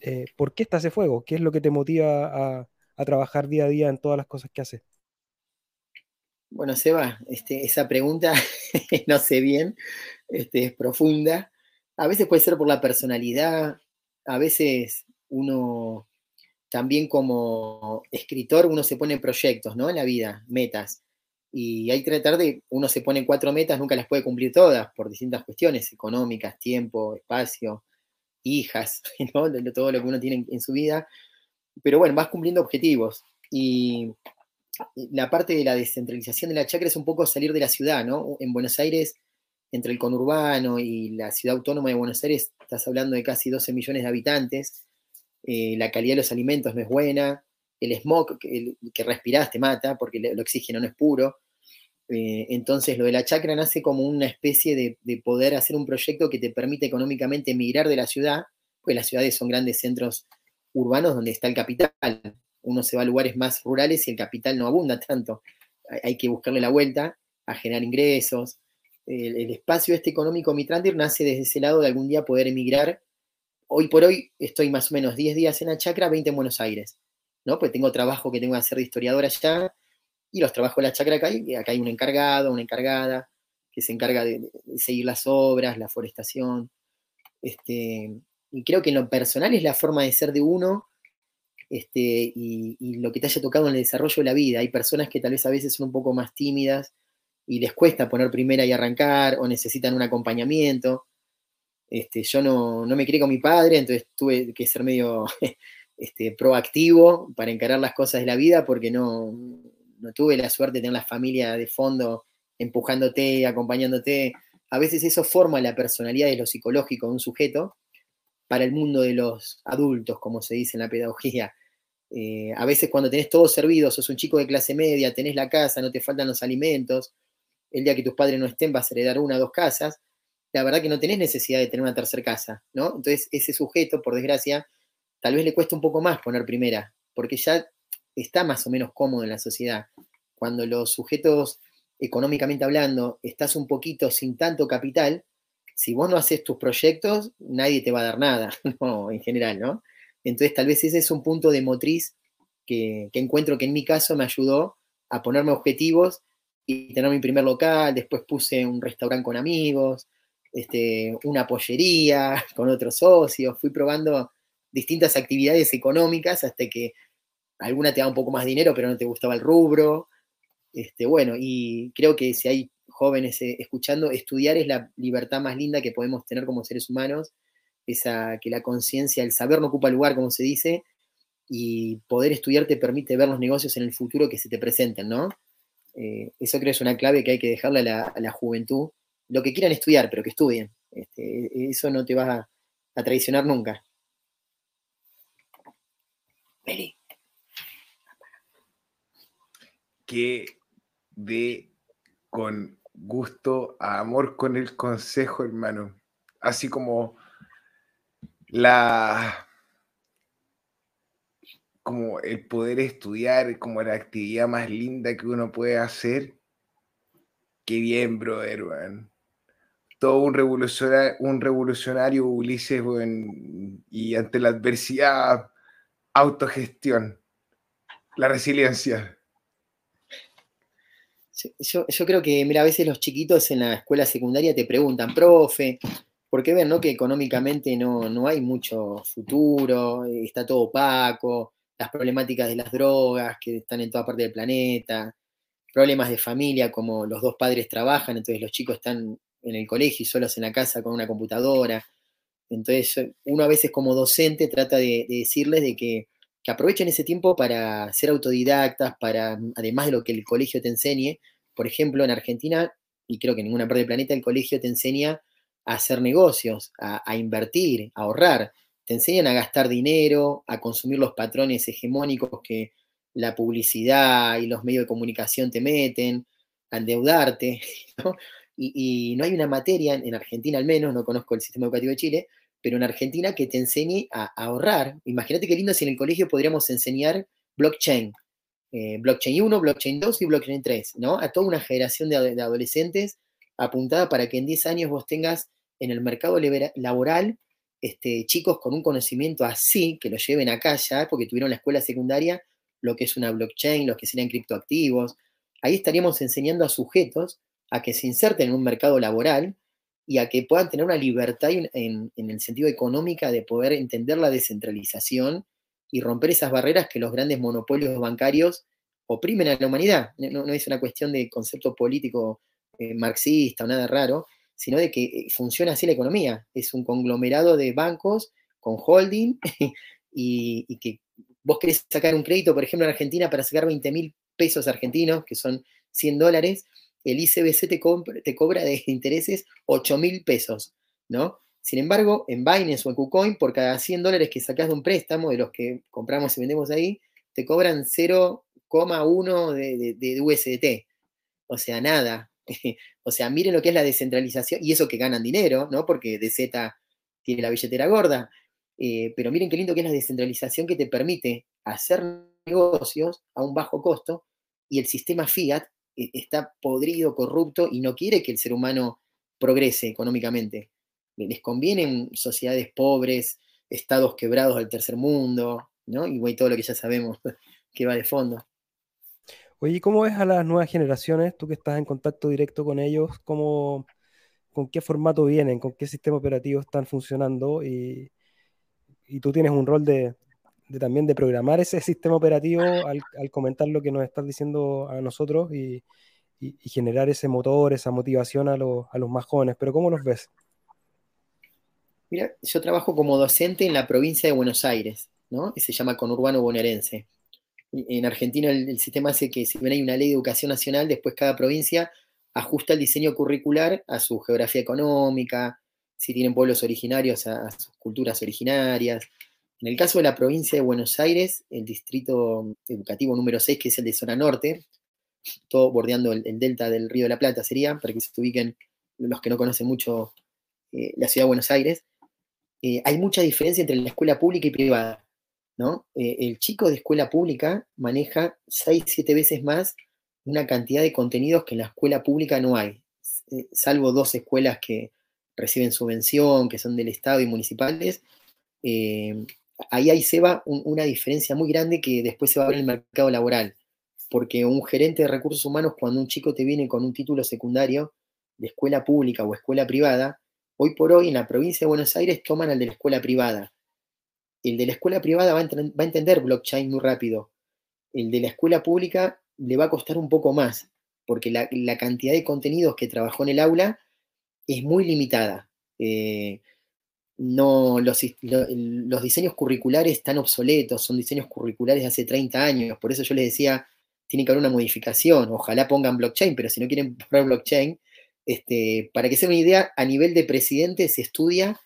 Eh, ¿Por qué está ese fuego? ¿Qué es lo que te motiva a, a trabajar día a día en todas las cosas que haces? Bueno, Seba, este, esa pregunta no sé bien, este, es profunda. A veces puede ser por la personalidad, a veces uno también como escritor uno se pone proyectos, ¿no? En la vida, metas. Y hay que tratar de, uno se pone cuatro metas, nunca las puede cumplir todas por distintas cuestiones económicas, tiempo, espacio, hijas, ¿no? todo lo que uno tiene en su vida. Pero bueno, vas cumpliendo objetivos. Y la parte de la descentralización de la chacra es un poco salir de la ciudad, ¿no? En Buenos Aires, entre el conurbano y la ciudad autónoma de Buenos Aires, estás hablando de casi 12 millones de habitantes, eh, la calidad de los alimentos no es buena, el smog que, que respirás te mata porque el oxígeno no es puro. Eh, entonces, lo de la chacra nace como una especie de, de, poder hacer un proyecto que te permite económicamente emigrar de la ciudad, pues las ciudades son grandes centros urbanos donde está el capital uno se va a lugares más rurales y el capital no abunda tanto. Hay que buscarle la vuelta a generar ingresos. El, espacio este económico Mitrandir nace desde ese lado de algún día poder emigrar. Hoy por hoy estoy más o menos 10 días en la chacra, 20 en Buenos Aires, ¿no? Pues tengo trabajo que tengo que hacer de historiador allá y los trabajos de la chacra acá hay, acá hay un encargado, una encargada que se encarga de, seguir las obras, la forestación. Este, y creo que en lo personal es la forma de ser de uno este, y, lo que te haya tocado en el desarrollo de la vida. Hay personas que tal vez a veces son un poco más tímidas y les cuesta poner primera y arrancar o necesitan un acompañamiento. Este, yo no, no me crié con mi padre, entonces tuve que ser medio este, proactivo para encarar las cosas de la vida porque no, no tuve la suerte de tener la familia de fondo empujándote, acompañándote. A veces eso forma la personalidad de lo psicológico de un sujeto para el mundo de los adultos, como se dice en la pedagogía. Eh, a veces cuando tenés todo servido, sos un chico de clase media, tenés la casa, no te faltan los alimentos, el día que tus padres no estén vas a heredar una o dos casas, la verdad que no tenés necesidad de tener una tercera casa, ¿no? Entonces ese sujeto, por desgracia, tal vez le cuesta un poco más poner primera, porque ya está más o menos cómodo en la sociedad. Cuando los sujetos, económicamente hablando, estás un poquito sin tanto capital, si vos no haces tus proyectos, nadie te va a dar nada, no, en general, ¿no? Entonces tal vez ese es un punto de motriz que, encuentro que en mi caso me ayudó a ponerme objetivos y tener mi primer local, después puse un restaurante con amigos, este, una pollería con otros socios, fui probando distintas actividades económicas hasta que alguna te da un poco más dinero, pero no te gustaba el rubro. Este, bueno, y creo que si hay jóvenes eh, escuchando, estudiar es la libertad más linda que podemos tener como seres humanos, esa que la conciencia, el saber no ocupa lugar, como se dice, y poder estudiar te permite ver los negocios en el futuro que se te presenten, ¿no? Eh, eso creo es una clave que hay que dejarle a la, juventud. Lo que quieran estudiar, pero que estudien. Este, eso no te va a, traicionar nunca. Que de con gusto, a amor con el consejo, hermano. Así como la como el poder estudiar, como la actividad más linda que uno puede hacer. Qué bien, brother, man. Todo un revolucionario, un revolucionario Ulises, y ante la adversidad, autogestión, la resiliencia. Yo, yo, creo que, mira, a veces los chiquitos en la escuela secundaria te preguntan, profe, porque ven, ¿no? Que económicamente no, no hay mucho futuro, está todo opaco, las problemáticas de las drogas que están en toda parte del planeta, problemas de familia como los dos padres trabajan, entonces los chicos están en el colegio y solos en la casa con una computadora. Entonces uno a veces como docente trata de, decirles de que, que, aprovechen ese tiempo para ser autodidactas, para, además de lo que el colegio te enseñe, por ejemplo, en Argentina, y creo que en ninguna parte del planeta, el colegio te enseña a hacer negocios, a, invertir, a ahorrar te enseñan a gastar dinero, a consumir los patrones hegemónicos que la publicidad y los medios de comunicación te meten, a endeudarte, Y, no hay una materia, en Argentina al menos, no conozco el sistema educativo de Chile, pero en Argentina que te enseñe a, ahorrar. Imagínate qué lindo si en el colegio podríamos enseñar blockchain, eh, blockchain 1, blockchain 2 y blockchain 3, ¿no? A toda una generación de adolescentes apuntada para que en 10 años vos tengas en el mercado laboral este, chicos con un conocimiento así, que lo lleven acá ya, porque tuvieron la escuela secundaria, lo que es una blockchain, lo que serían criptoactivos. Ahí estaríamos enseñando a sujetos a que se inserten en un mercado laboral y a que puedan tener una libertad en, el sentido económico de poder entender la descentralización y romper esas barreras que los grandes monopolios bancarios oprimen a la humanidad. No, es una cuestión de concepto político eh, marxista o nada raro, sino de que eh, funciona así la economía. Es un conglomerado de bancos con holding y, que vos querés sacar un crédito, por ejemplo, en Argentina, para sacar 20 mil pesos argentinos, que son 100 dólares, el ICBC te, te cobra de intereses 8 mil pesos, ¿no? Sin embargo, en Binance o en KuCoin, por cada 100 dólares que sacás de un préstamo, de los que compramos y vendemos ahí, te cobran 0,1 de, de, de USDT. O sea, nada, o sea, miren lo que es la descentralización y eso que ganan dinero, ¿no? Porque DZ tiene la billetera gorda. Eh, pero miren qué lindo que es la descentralización que te permite hacer negocios a un bajo costo y el sistema fiat eh, está podrido, corrupto y no quiere que el ser humano progrese económicamente. Les convienen sociedades pobres, estados quebrados del tercer mundo, ¿no? Y todo lo que ya sabemos que va de fondo. Oye, ¿cómo ves a las nuevas generaciones? Tú que estás en contacto directo con ellos, ¿cómo, ¿con qué formato vienen? ¿Con qué sistema operativo están funcionando? Y, tú tienes un rol de, también de programar ese sistema operativo al, comentar lo que nos estás diciendo a nosotros y, generar ese motor, esa motivación a, los más jóvenes. Pero ¿cómo los ves? Mira, yo trabajo como docente en la provincia de Buenos Aires, ¿no? Y se llama Conurbano Bonaerense. En Argentina el, sistema hace que si bien hay una ley de educación nacional, después cada provincia ajusta el diseño curricular a su geografía económica, si tienen pueblos originarios, a, sus culturas originarias. En el caso de la provincia de Buenos Aires, el distrito educativo número 6, que es el de zona norte, todo bordeando el, delta del Río de la Plata sería, para que se ubiquen los que no conocen mucho eh, la ciudad de Buenos Aires, eh, hay mucha diferencia entre la escuela pública y privada. Eh, el chico de escuela pública maneja 6, 7 veces más una cantidad de contenidos que en la escuela pública no hay, salvo dos escuelas que, reciben subvención, que son del Estado y municipales, eh, ahí ahí se va una diferencia muy grande que después se va a ver en el mercado laboral. Porque un gerente de recursos humanos, cuando un chico te viene con un título secundario de escuela pública o escuela privada, hoy por hoy en la provincia de Buenos Aires toman al de la escuela privada. El de la escuela privada va a, entender blockchain muy rápido. El de la escuela pública le va a costar un poco más, porque la, cantidad de contenidos que trabajó en el aula es muy limitada. Eh, no, los, diseños curriculares están obsoletos, son diseños curriculares de hace 30 años, por eso yo les decía, tiene que haber una modificación, ojalá pongan blockchain, pero si no quieren poner blockchain, este, para que se una idea, a nivel de presidente se estudia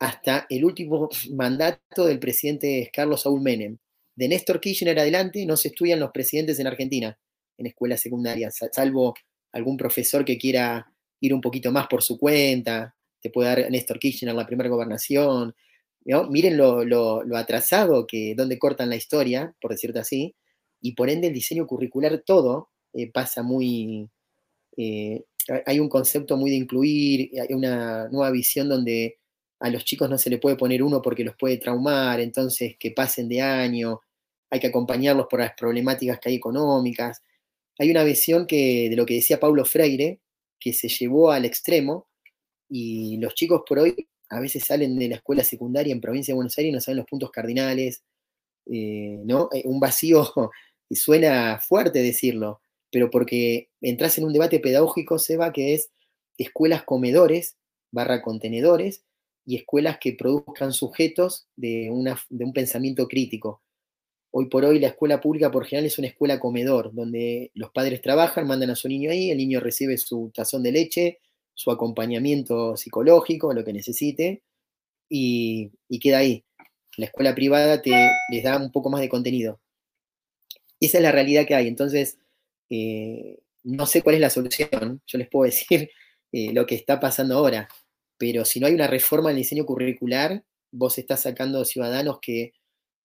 hasta el último mandato del presidente Carlos Saúl Menem. De Néstor Kirchner adelante no se estudian los presidentes en Argentina, en escuelas secundarias, salvo algún profesor que quiera ir un poquito más por su cuenta, te puede dar Néstor Kirchner la primera gobernación. Miren lo, atrasado que, donde cortan la historia, por decirte así, y por ende el diseño curricular todo eh, pasa muy... Eh, hay un concepto muy de incluir, hay una nueva visión donde a los chicos no se le puede poner uno porque los puede traumar, entonces que pasen de año, hay que acompañarlos por las problemáticas que hay económicas. Hay una visión que, de lo que decía Paulo Freire, que se llevó al extremo y los chicos por hoy a veces salen de la escuela secundaria en provincia de Buenos Aires y no saben los puntos cardinales, eh, ¿no? Eh, un vacío, y suena fuerte decirlo, pero porque entras en un debate pedagógico, Seba, que es escuelas comedores barra contenedores y escuelas que produzcan sujetos de, una, de un pensamiento crítico. Hoy por hoy la escuela pública por general es una escuela comedor, donde los padres trabajan, mandan a su niño ahí, el niño recibe su tazón de leche, su acompañamiento psicológico, lo que necesite, y, queda ahí. La escuela privada te, les da un poco más de contenido. Esa es la realidad que hay. Entonces, eh, no sé cuál es la solución. Yo les puedo decir eh, lo que está pasando ahora. Pero si no hay una reforma en el diseño curricular, vos estás sacando ciudadanos que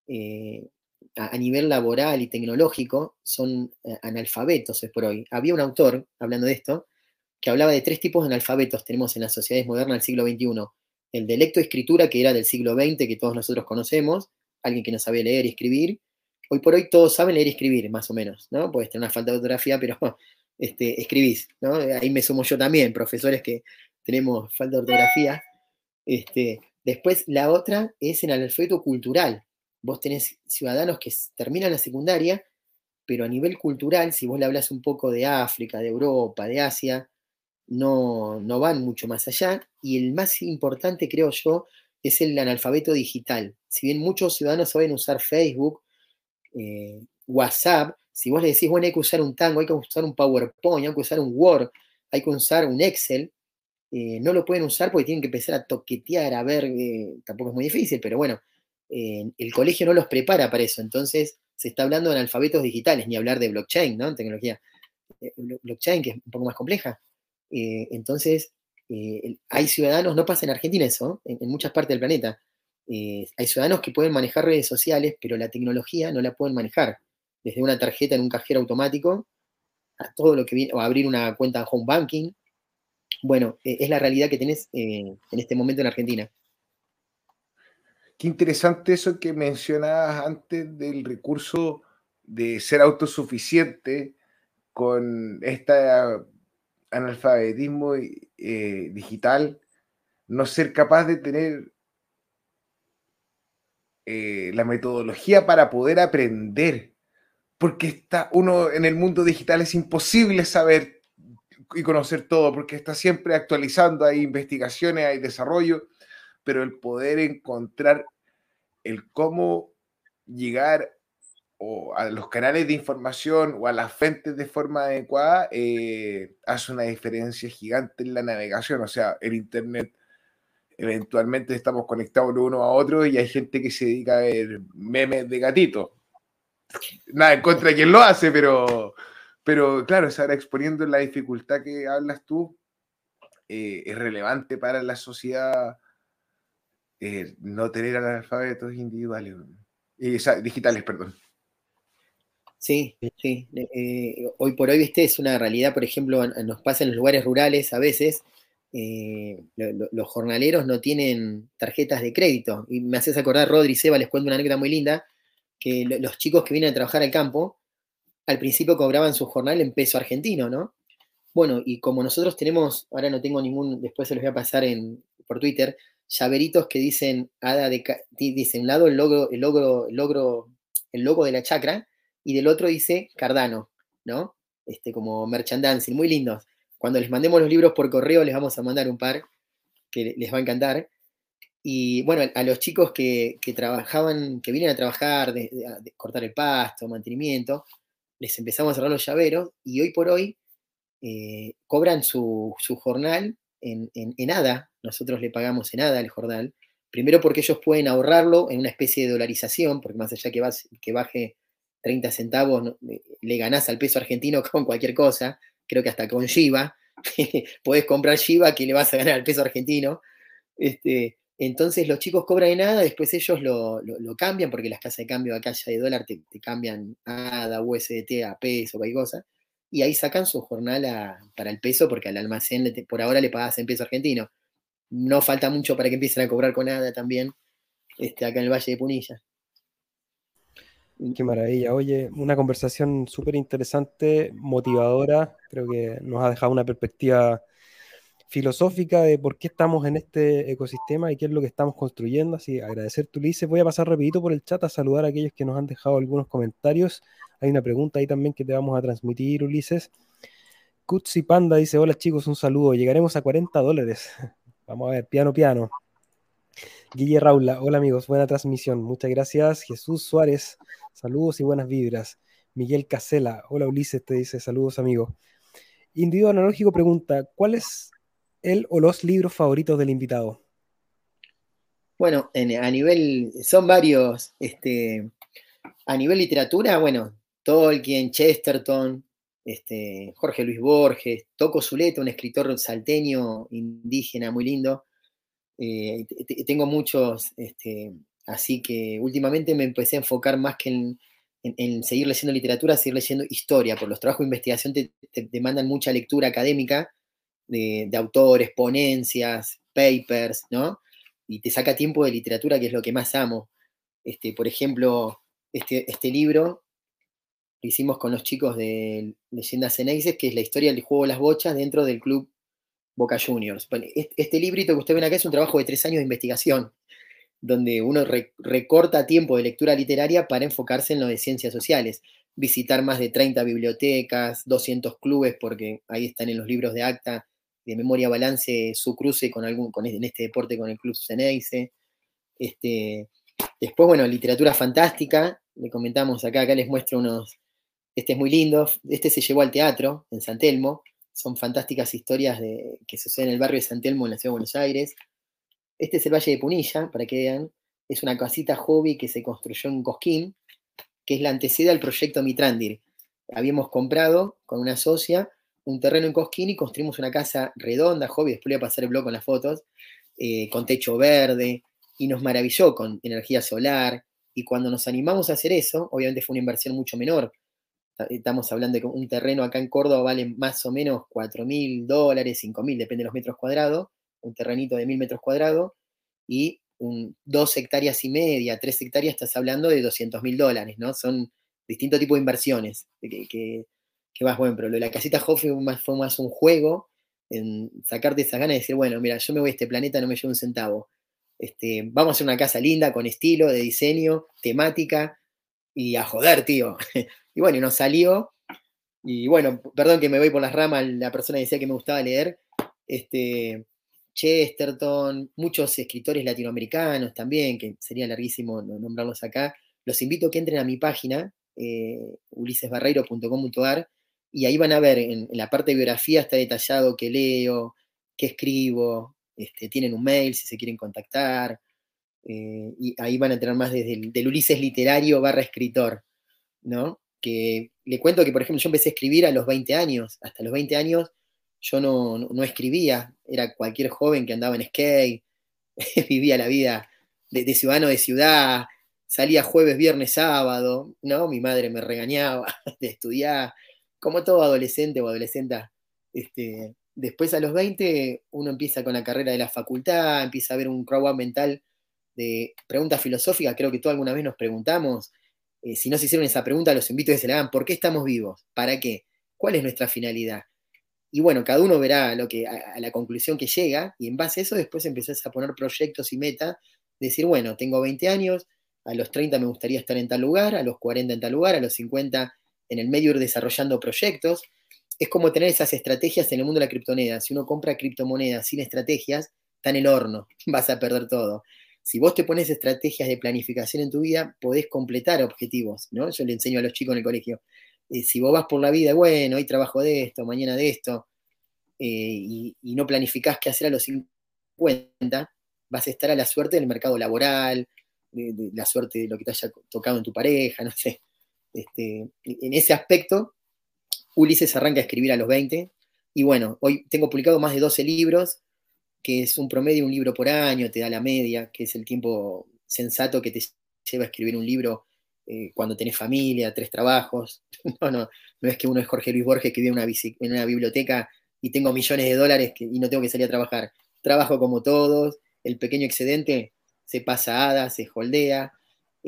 eh, a, nivel laboral y tecnológico son eh, analfabetos es por hoy. Había un autor, hablando de esto, que hablaba de tres tipos de analfabetos tenemos en las sociedades modernas del siglo XXI. El de lectoescritura, que era del siglo XX, que todos nosotros conocemos, alguien que no sabe leer y escribir. Hoy por hoy todos saben leer y escribir, más o menos, ¿no? Puedes tener una falta de ortografía, pero este, escribís, ¿no? Ahí me sumo yo también, profesores que tenemos falta de ortografía. Este, después, la otra es el analfabeto cultural, vos tenés ciudadanos que terminan la secundaria, pero a nivel cultural, si vos le hablas un poco de África, de Europa, de Asia, no, no van mucho más allá. Y el más importante, creo yo, es el analfabeto digital. Si bien muchos ciudadanos saben usar Facebook, eh, WhatsApp, si vos le decís, bueno, hay que usar un Tango, hay que usar un PowerPoint, hay que usar un Word, hay que usar un Excel, eh, no lo pueden usar porque tienen que empezar a toquetear, a ver, eh, tampoco es muy difícil, pero bueno, el colegio no los prepara para eso, entonces se está hablando de analfabetos digitales, ni hablar de blockchain, ¿no? Tecnología eh, blockchain, que es un poco más compleja. Eh, entonces, eh, hay ciudadanos, no pasa en Argentina eso, en, muchas partes del planeta, hay ciudadanos que pueden manejar redes sociales, pero la tecnología no la pueden manejar. Desde una tarjeta en un cajero automático a todo lo que viene, o abrir una cuenta en home banking. Bueno, es la realidad que tenés en este momento en Argentina. Qué interesante eso que mencionabas antes del recurso de ser autosuficiente con este analfabetismo eh, digital, no ser capaz de tener eh, la metodología para poder aprender, porque está uno en el mundo digital es imposible saber y conocer todo, porque está siempre actualizando, hay investigaciones, hay desarrollo, pero el poder encontrar el cómo llegar o a los canales de información o a las fuentes de forma adecuada eh, hace una diferencia gigante en la navegación. O sea, el Internet eventualmente estamos conectados uno a otro y hay gente que se dedica a ver memes de gatito. Nada en contra de quien lo hace, pero, pero claro, estar exponiendo la dificultad que hablas tú eh, es relevante para la sociedad eh, no tener analfabetos individuales, y, digitales, perdón. Sí, sí. Eh, hoy por hoy, viste, es una realidad, por ejemplo, nos pasa en los lugares rurales a veces, eh, los jornaleros no tienen tarjetas de crédito. Y me haces acordar, Rodri Seba, les cuento una anécdota muy linda, que los chicos que vienen a trabajar al campo, al principio cobraban su jornal en peso argentino, ¿no? Bueno, y como nosotros tenemos, ahora no tengo ningún, después se los voy a pasar en, por Twitter, llaveritos que dicen Hada de dice un lado el logo, el logro, el logro, el logo de la chacra, y del otro dice Cardano, ¿no? Este, como merchandising, muy lindos. Cuando les mandemos los libros por correo, les vamos a mandar un par que les va a encantar. Y bueno, a los chicos que, trabajaban, que vienen a trabajar, de, cortar el pasto, mantenimiento, les empezamos a cerrar los llaveros y hoy por hoy eh, cobran su, jornal en, en, ADA. Nosotros le pagamos en ADA el jornal. Primero porque ellos pueden ahorrarlo en una especie de dolarización, porque más allá que, que baje 30 centavos, le ganás al peso argentino con cualquier cosa, creo que hasta con Shiba, podés comprar Shiba que le vas a ganar al peso argentino. Este, entonces los chicos cobran de nada, después ellos lo, cambian, porque las casas de cambio acá ya de dólar te, cambian ADA, USDT a peso, cualquier cosa, y ahí sacan su jornal para el peso, porque al almacén por ahora le pagas en peso argentino. No falta mucho para que empiecen a cobrar con ADA también, este, acá en el Valle de Punilla. Qué maravilla. Oye, una conversación súper interesante, motivadora. Creo que nos ha dejado una perspectiva filosófica de por qué estamos en este ecosistema y qué es lo que estamos construyendo. Así, agradecer tu Ulises. Voy a pasar rapidito por el chat a saludar a aquellos que nos han dejado algunos comentarios. Hay una pregunta ahí también que te vamos a transmitir, Ulises. Kutsi Panda dice, hola chicos, un saludo. Llegaremos a 40 dólares. Vamos a ver, piano, piano. Guille Raula, hola amigos, buena transmisión. Muchas gracias. Jesús Suárez, Saludos y buenas vibras. Miguel Casela, hola Ulises, te dice saludos amigo. Individuo Analógico pregunta, ¿cuál es el o los libros favoritos del invitado? Bueno, a nivel, son varios, este, a nivel literatura, bueno, Tolkien, Chesterton, este, Jorge Luis Borges, Toco Zuleta, un escritor salteño, indígena, muy lindo. Eh, tengo muchos este, Así que últimamente me empecé a enfocar más que en, seguir leyendo literatura, seguir leyendo historia, por los trabajos de investigación te, demandan mucha lectura académica de, autores, ponencias, papers, ¿no? Y te saca tiempo de literatura, que es lo que más amo. Este, por ejemplo, este, este libro lo hicimos con los chicos de Leyendas Ceneices, que es la historia del juego de las bochas dentro del club Boca Juniors. este librito que usted ven acá es un trabajo de tres años de investigación donde uno recorta tiempo de lectura literaria para enfocarse en lo de ciencias sociales, visitar más de 30 bibliotecas, 200 clubes, porque ahí están en los libros de acta de memoria balance su cruce con algún, con, en este deporte con el Club Ceneice. Este, después, bueno, literatura fantástica, le comentamos acá, acá les muestro unos, este es muy lindo, este se llevó al teatro en San Telmo, son fantásticas historias de, que suceden en el barrio de San Telmo en la ciudad de Buenos Aires. Este es el Valle de Punilla, para que vean. Es una casita hobby que se construyó en Cosquín, que es la anteceda al proyecto Mitrandir. Habíamos comprado con una socia un terreno en Cosquín y construimos una casa redonda, hobby, después voy a pasar el blog con las fotos, eh, con techo verde, y nos maravilló con energía solar. Y cuando nos animamos a hacer eso, obviamente fue una inversión mucho menor. Estamos hablando de que un terreno acá en Córdoba vale más o menos 4 mil dólares, 5 mil, depende de los metros cuadrados un terrenito de mil metros cuadrados, y dos hectáreas y media, tres hectáreas, estás hablando de 200 mil dólares, ¿no? Son distintos tipos de inversiones que, vas, bueno, pero lo de la casita Hoff fue más, más un juego en sacarte esa ganas de decir, bueno, mira, yo me voy a este planeta, no me llevo un centavo. Este, vamos a hacer una casa linda, con estilo, de diseño, temática, y a joder, tío. y bueno, nos salió. Y bueno, perdón que me voy por las ramas, la persona decía que me gustaba leer. Este, Chesterton, muchos escritores latinoamericanos también, que sería larguísimo nombrarlos acá. Los invito a que entren a mi página, eh, ulisesbarreiro.com.ar, y ahí van a ver, en, la parte de biografía está detallado qué leo, qué escribo, este, tienen un mail si se quieren contactar, eh, y ahí van a tener más desde el del Ulises literario barra escritor, ¿no? Que le cuento que, por ejemplo, yo empecé a escribir a los 20 años, hasta los 20 años yo no, escribía, era cualquier joven que andaba en skate, vivía la vida de, ciudadano de ciudad, salía jueves, viernes, sábado, ¿no? Mi madre me regañaba de estudiar, como todo adolescente o adolescente. Este, después a los 20 uno empieza con la carrera de la facultad, empieza a ver un crowd mental de preguntas filosóficas, creo que todos alguna vez nos preguntamos, eh, si no se hicieron esa pregunta, los invito a que se la hagan, ¿por qué estamos vivos? ¿Para qué? ¿Cuál es nuestra finalidad? Y bueno, cada uno verá lo que, a, la conclusión que llega, y en base a eso después empezás a poner proyectos y metas, decir, bueno, tengo 20 años, a los 30 me gustaría estar en tal lugar, a los 40 en tal lugar, a los 50 en el medio ir desarrollando proyectos. Es como tener esas estrategias en el mundo de la criptomoneda. Si uno compra criptomonedas sin estrategias, está en el horno, vas a perder todo si vos te pones estrategias de planificación en tu vida, podés completar objetivos, ¿no? Yo le enseño a los chicos en el colegio. Eh, si vos vas por la vida, bueno, hoy trabajo de esto, mañana de esto, eh, y, no planificás qué hacer a los 50, vas a estar a la suerte del mercado laboral, la suerte de lo que te haya tocado en tu pareja, no sé. Este, en ese aspecto, Ulises arranca a escribir a los 20, y bueno, hoy tengo publicado más de 12 libros, que es un promedio, un libro por año, te da la media, que es el tiempo sensato que te lleva a escribir un libro eh, cuando tenés familia, tres trabajos. No, no, no es que uno es Jorge Luis Borges que vive en una, biblioteca y tengo millones de dólares y no tengo que salir a trabajar. Trabajo como todos, el pequeño excedente se pasa a ADA, se holdea,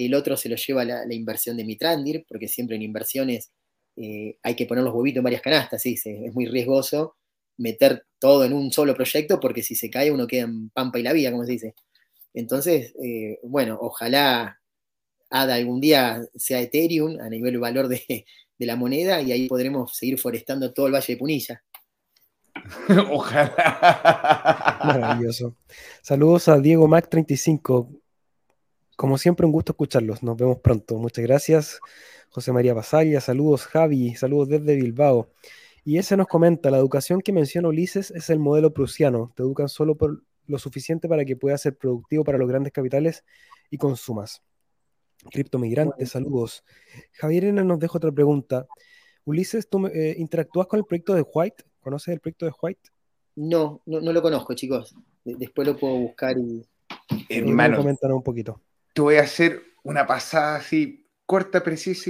el otro se lo lleva la, la inversión de Mitrandir, porque siempre en inversiones eh, hay que poner los huevitos en varias canastas, sí, es muy riesgoso meter todo en un solo proyecto, porque si se cae uno queda en pampa y la vida, como se dice. Entonces, eh, bueno, ojalá ADA algún día sea Ethereum a nivel valor de, la moneda y ahí podremos seguir forestando todo el Valle de Punilla. Ojalá. Maravilloso. Saludos a Diego Mac 35. Como siempre, un gusto escucharlos. Nos vemos pronto. Muchas gracias. José María Pasalla, saludos Javi, saludos desde Bilbao. Y ese nos comenta, la educación que menciona Ulises es el modelo prusiano. Te educan solo por lo suficiente para que puedas ser productivo para los grandes capitales y consumas. Criptomigrante, saludos. Javier Ena nos deja otra pregunta. Ulises, ¿tú eh, interactúas con el proyecto de White? ¿Conoces el proyecto de White? No, no, lo conozco, chicos. Después lo puedo buscar y... Hermano, un poquito. Te voy a hacer una pasada así, corta, precisa,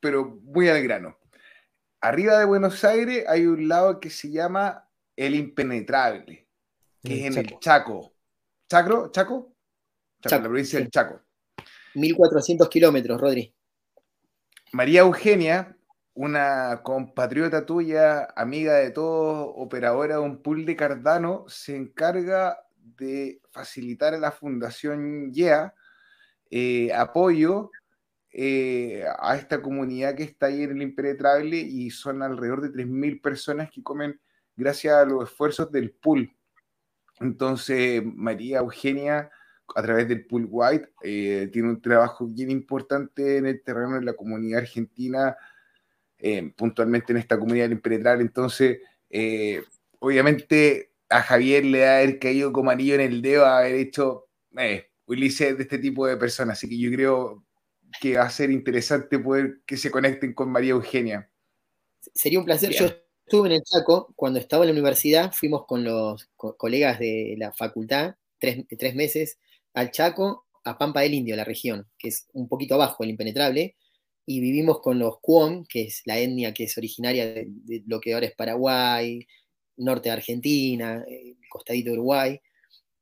pero muy al grano arriba de Buenos Aires hay un lado que se llama El Impenetrable, que es en el Chaco. ¿Chacro? ¿Chaco? Chaco, la provincia del Chaco. 1400 kilómetros, Rodri. María Eugenia, una compatriota tuya, amiga de todos, operadora de un pool de Cardano, se encarga de facilitar a la Fundación YEA eh, apoyo eh, a esta comunidad que está ahí en el impenetrable y son alrededor de 3.000 personas que comen gracias a los esfuerzos del pool. Entonces, María Eugenia, a través del pool White, eh, tiene un trabajo bien importante en el terreno de la comunidad argentina, puntualmente en esta comunidad del impenetrable. Entonces, obviamente a Javier le ha haber caído como anillo en el dedo haber hecho Ulises de este tipo de personas. Así que yo creo que va a ser interesante poder que se conecten con María Eugenia. Sería un placer. Yo estuve en el Chaco, cuando estaba en la universidad, fuimos con los colegas de la facultad, tres, meses, al Chaco, a Pampa del Indio, la región, que es un poquito abajo, el impenetrable, y vivimos con los Cuom, que es la etnia que es originaria de, lo que ahora es Paraguay, norte de Argentina, el costadito de Uruguay.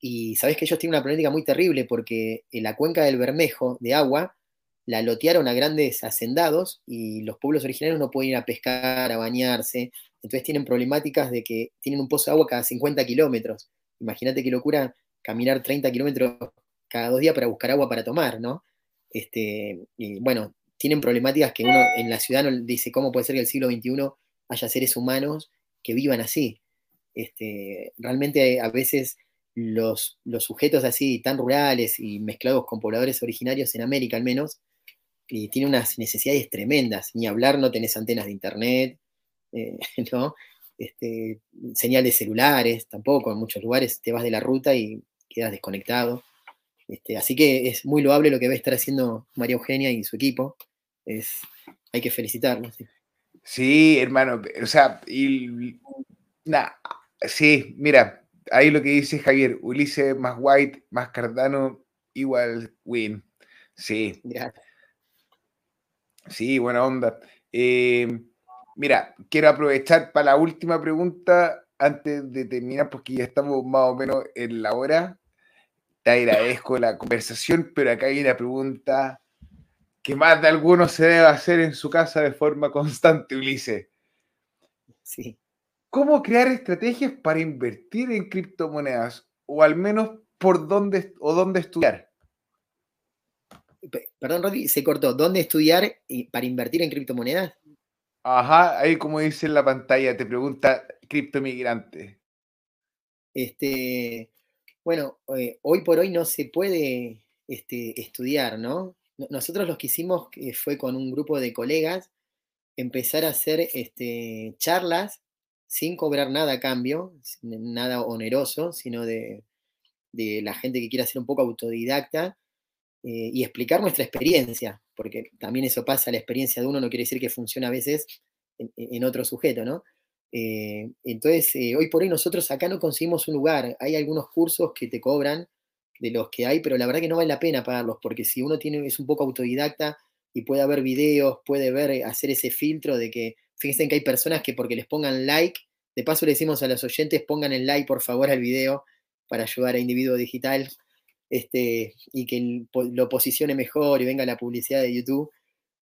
Y sabés que ellos tienen una problemática muy terrible porque en la cuenca del Bermejo de agua la lotearon a grandes hacendados y los pueblos originarios no pueden ir a pescar, a bañarse. Entonces tienen problemáticas de que tienen un pozo de agua cada 50 kilómetros. Imagínate qué locura caminar 30 kilómetros cada dos días para buscar agua para tomar, ¿no? Este, y bueno, tienen problemáticas que uno en la ciudad no dice cómo puede ser que el siglo XXI haya seres humanos que vivan así. Este, realmente a veces los, los, sujetos así tan rurales y mezclados con pobladores originarios en América al menos, y tienen unas necesidades tremendas. Ni hablar, no tenés antenas de internet, eh, ¿no? Este, señal de celulares, tampoco, en muchos lugares te vas de la ruta y quedas desconectado. Este, así que es muy loable lo que va a estar haciendo María Eugenia y su equipo. Es, hay que felicitarlo. Sí. hermano, o sea, y, sí, mira, ahí lo que dice Javier, Ulises más White, más Cardano, igual Win. Sí. Sí, buena onda. Eh, mira, quiero aprovechar para la última pregunta antes de terminar, porque ya estamos más o menos en la hora. Te agradezco la conversación, pero acá hay una pregunta que más de alguno se debe hacer en su casa de forma constante, Ulises. Sí. ¿Cómo crear estrategias para invertir en criptomonedas? O al menos por dónde o dónde estudiar. Perdón, Rodri, se cortó. ¿Dónde estudiar para invertir en criptomonedas? Ajá, ahí como dice en la pantalla, te pregunta criptomigrante. Este, bueno, eh, hoy por hoy no se puede este, estudiar, ¿no? Nosotros lo que hicimos fue con un grupo de colegas empezar a hacer este, charlas sin cobrar nada a cambio, nada oneroso, sino de, la gente que quiera ser un poco autodidacta eh, y explicar nuestra experiencia, porque también eso pasa, la experiencia de uno no quiere decir que funcione a veces en, otro sujeto, ¿no? Eh, entonces, hoy por hoy nosotros acá no conseguimos un lugar, hay algunos cursos que te cobran de los que hay, pero la verdad que no vale la pena pagarlos, porque si uno tiene, es un poco autodidacta y puede ver videos, puede ver, eh, hacer ese filtro de que, fíjense que hay personas que porque les pongan like, de paso le decimos a los oyentes, pongan el like por favor al video para ayudar a Individuo Digital este, y que lo posicione mejor y venga la publicidad de YouTube.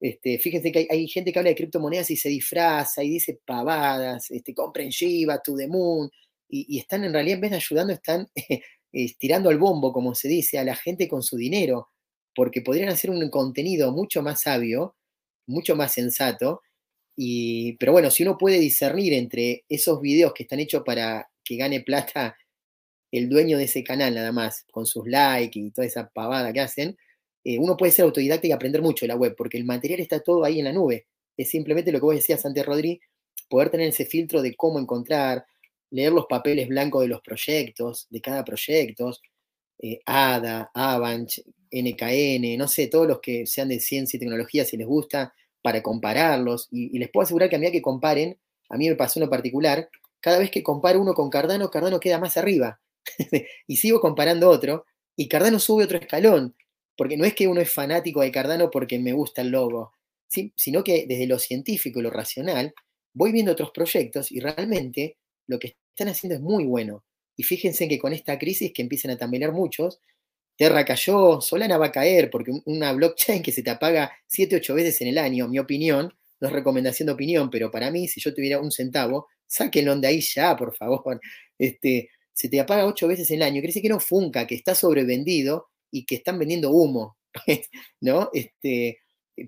Este, fíjense que hay, gente que habla de criptomonedas y se disfraza y dice pavadas, este, compren Shiba, to the moon, y, y, están en realidad, en vez de ayudando, están tirando al bombo, como se dice, a la gente con su dinero, porque podrían hacer un contenido mucho más sabio, mucho más sensato, pero bueno, si uno puede discernir entre esos videos que están hechos para que gane plata el dueño de ese canal nada más, con sus likes y toda esa pavada que hacen, eh, uno puede ser autodidacta y aprender mucho de la web, porque el material está todo ahí en la nube. Es simplemente lo que vos decías antes, Rodri, poder tener ese filtro de cómo encontrar, leer los papeles blancos de los proyectos, de cada proyecto, eh, ADA, Avanch, NKN, no sé, todos los que sean de ciencia y tecnología, si les gusta, para compararlos. Y, les puedo asegurar que a medida que comparen, a mí me pasó uno particular, cada vez que comparo uno con Cardano, Cardano queda más arriba. y sigo comparando otro, y Cardano sube otro escalón, porque no es que uno es fanático de Cardano porque me gusta el logo, sino que desde lo científico y lo racional, voy viendo otros proyectos y realmente lo que están haciendo es muy bueno. Y fíjense que con esta crisis que empiezan a tambalear muchos, Terra cayó, Solana va a caer, porque una blockchain que se te apaga 7, 8 veces en el año, mi opinión, no es recomendación de opinión, pero para mí, si yo tuviera un centavo, sáquenlo de ahí ya, por favor. Este, se te apaga 8 veces en el año, quiere decir que no funca, que está sobrevendido y que están vendiendo humo, ¿no? Este,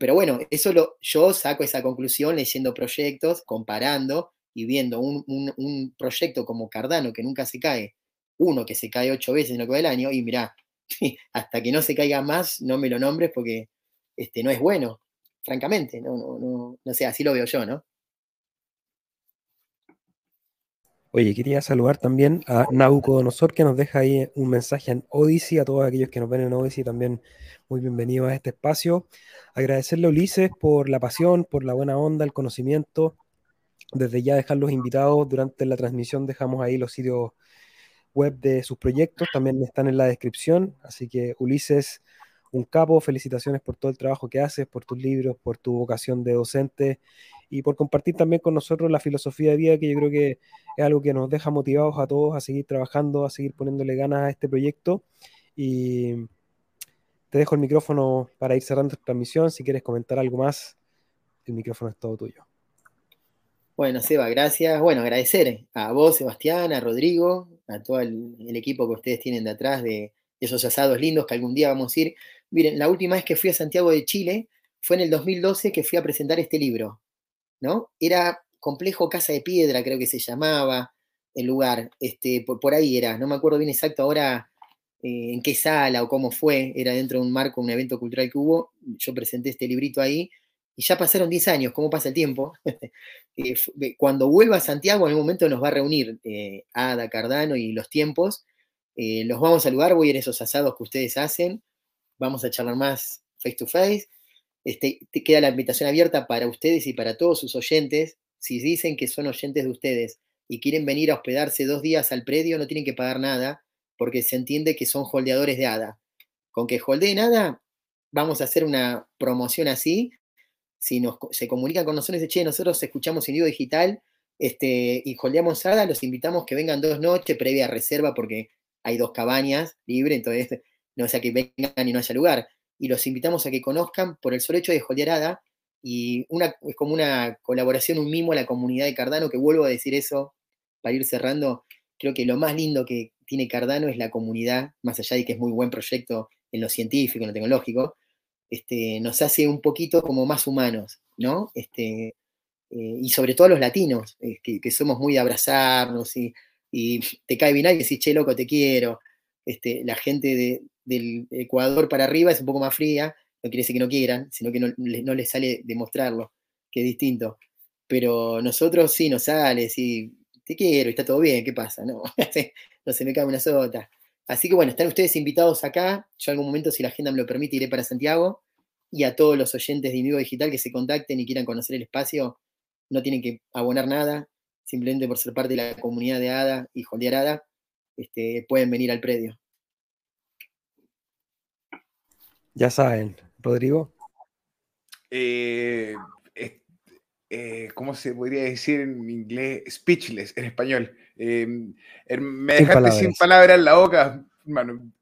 pero bueno, eso lo, yo saco esa conclusión leyendo proyectos, comparando, y viendo un, proyecto como Cardano que nunca se cae, uno que se cae ocho veces en lo que va del año, y mirá, hasta que no se caiga más, no me lo nombres porque este, no es bueno, francamente, no, no, no, sé, así lo veo yo, ¿no? Oye, quería saludar también a Naucodonosor que nos deja ahí un mensaje en Odyssey, a todos aquellos que nos ven en Odyssey también muy bienvenidos a este espacio. Agradecerle a Ulises por la pasión, por la buena onda, el conocimiento, desde ya dejar los invitados durante la transmisión, dejamos ahí los sitios web de sus proyectos, también están en la descripción, así que Ulises, un capo, felicitaciones por todo el trabajo que haces, por tus libros, por tu vocación de docente y por compartir también con nosotros la filosofía de vida que yo creo que es algo que nos deja motivados a todos a seguir trabajando, a seguir poniéndole ganas a este proyecto y te dejo el micrófono para ir cerrando esta transmisión, si quieres comentar algo más, el micrófono es todo tuyo. Bueno, Seba, gracias. Bueno, agradecer a vos, Sebastián, a Rodrigo, a todo el, equipo que ustedes tienen de atrás de esos asados lindos que algún día vamos a ir. Miren, la última vez que fui a Santiago de Chile fue en el 2012 que fui a presentar este libro, ¿no? Era Complejo Casa de Piedra, creo que se llamaba el lugar, este, por, ahí era, no me acuerdo bien exacto ahora eh, en qué sala o cómo fue, era dentro de un marco, un evento cultural que hubo, yo presenté este librito ahí y ya pasaron 10 años, ¿cómo pasa el tiempo? Eh, cuando vuelva a Santiago, en un momento nos va a reunir eh, Ada, Cardano y los tiempos. Eh, los vamos a saludar, voy a ir a esos asados que ustedes hacen. Vamos a charlar más face to face. Este, te queda la invitación abierta para ustedes y para todos sus oyentes. Si dicen que son oyentes de ustedes y quieren venir a hospedarse dos días al predio, no tienen que pagar nada, porque se entiende que son holdeadores de ADA. Con que holdeen ADA, vamos a hacer una promoción así si nos, se comunican con nosotros, dice, che, nosotros escuchamos vivo digital este, y holdeamos Ada, los invitamos que vengan dos noches previa reserva porque hay dos cabañas libres, entonces no sea que vengan y no haya lugar. Y los invitamos a que conozcan por el solo hecho de holdear y una, es como una colaboración, un mimo a la comunidad de Cardano, que vuelvo a decir eso para ir cerrando. Creo que lo más lindo que tiene Cardano es la comunidad, más allá de que es muy buen proyecto en lo científico, en lo tecnológico, este, nos hace un poquito como más humanos, ¿no? Este, eh, y sobre todo los latinos, eh, que, somos muy de abrazarnos y, te cae bien alguien y decís, che, loco, te quiero. Este, la gente del Ecuador para arriba es un poco más fría, no quiere decir que no quieran, sino que no, les sale demostrarlo, que es distinto. Pero nosotros sí nos sale, sí, te quiero, está todo bien, ¿qué pasa? No, no se me cae una sota. Así que bueno, están ustedes invitados acá. Yo en algún momento, si la agenda me lo permite, iré para Santiago. Y a todos los oyentes de Invivo Digital que se contacten y quieran conocer el espacio, no tienen que abonar nada. Simplemente por ser parte de la comunidad de ADA y Joldear ADA, este, pueden venir al predio. Ya saben, Rodrigo. Eh, eh, ¿Cómo se podría decir en inglés? Speechless, en español. Er, me dejaste sin palabras en la boca, hermano.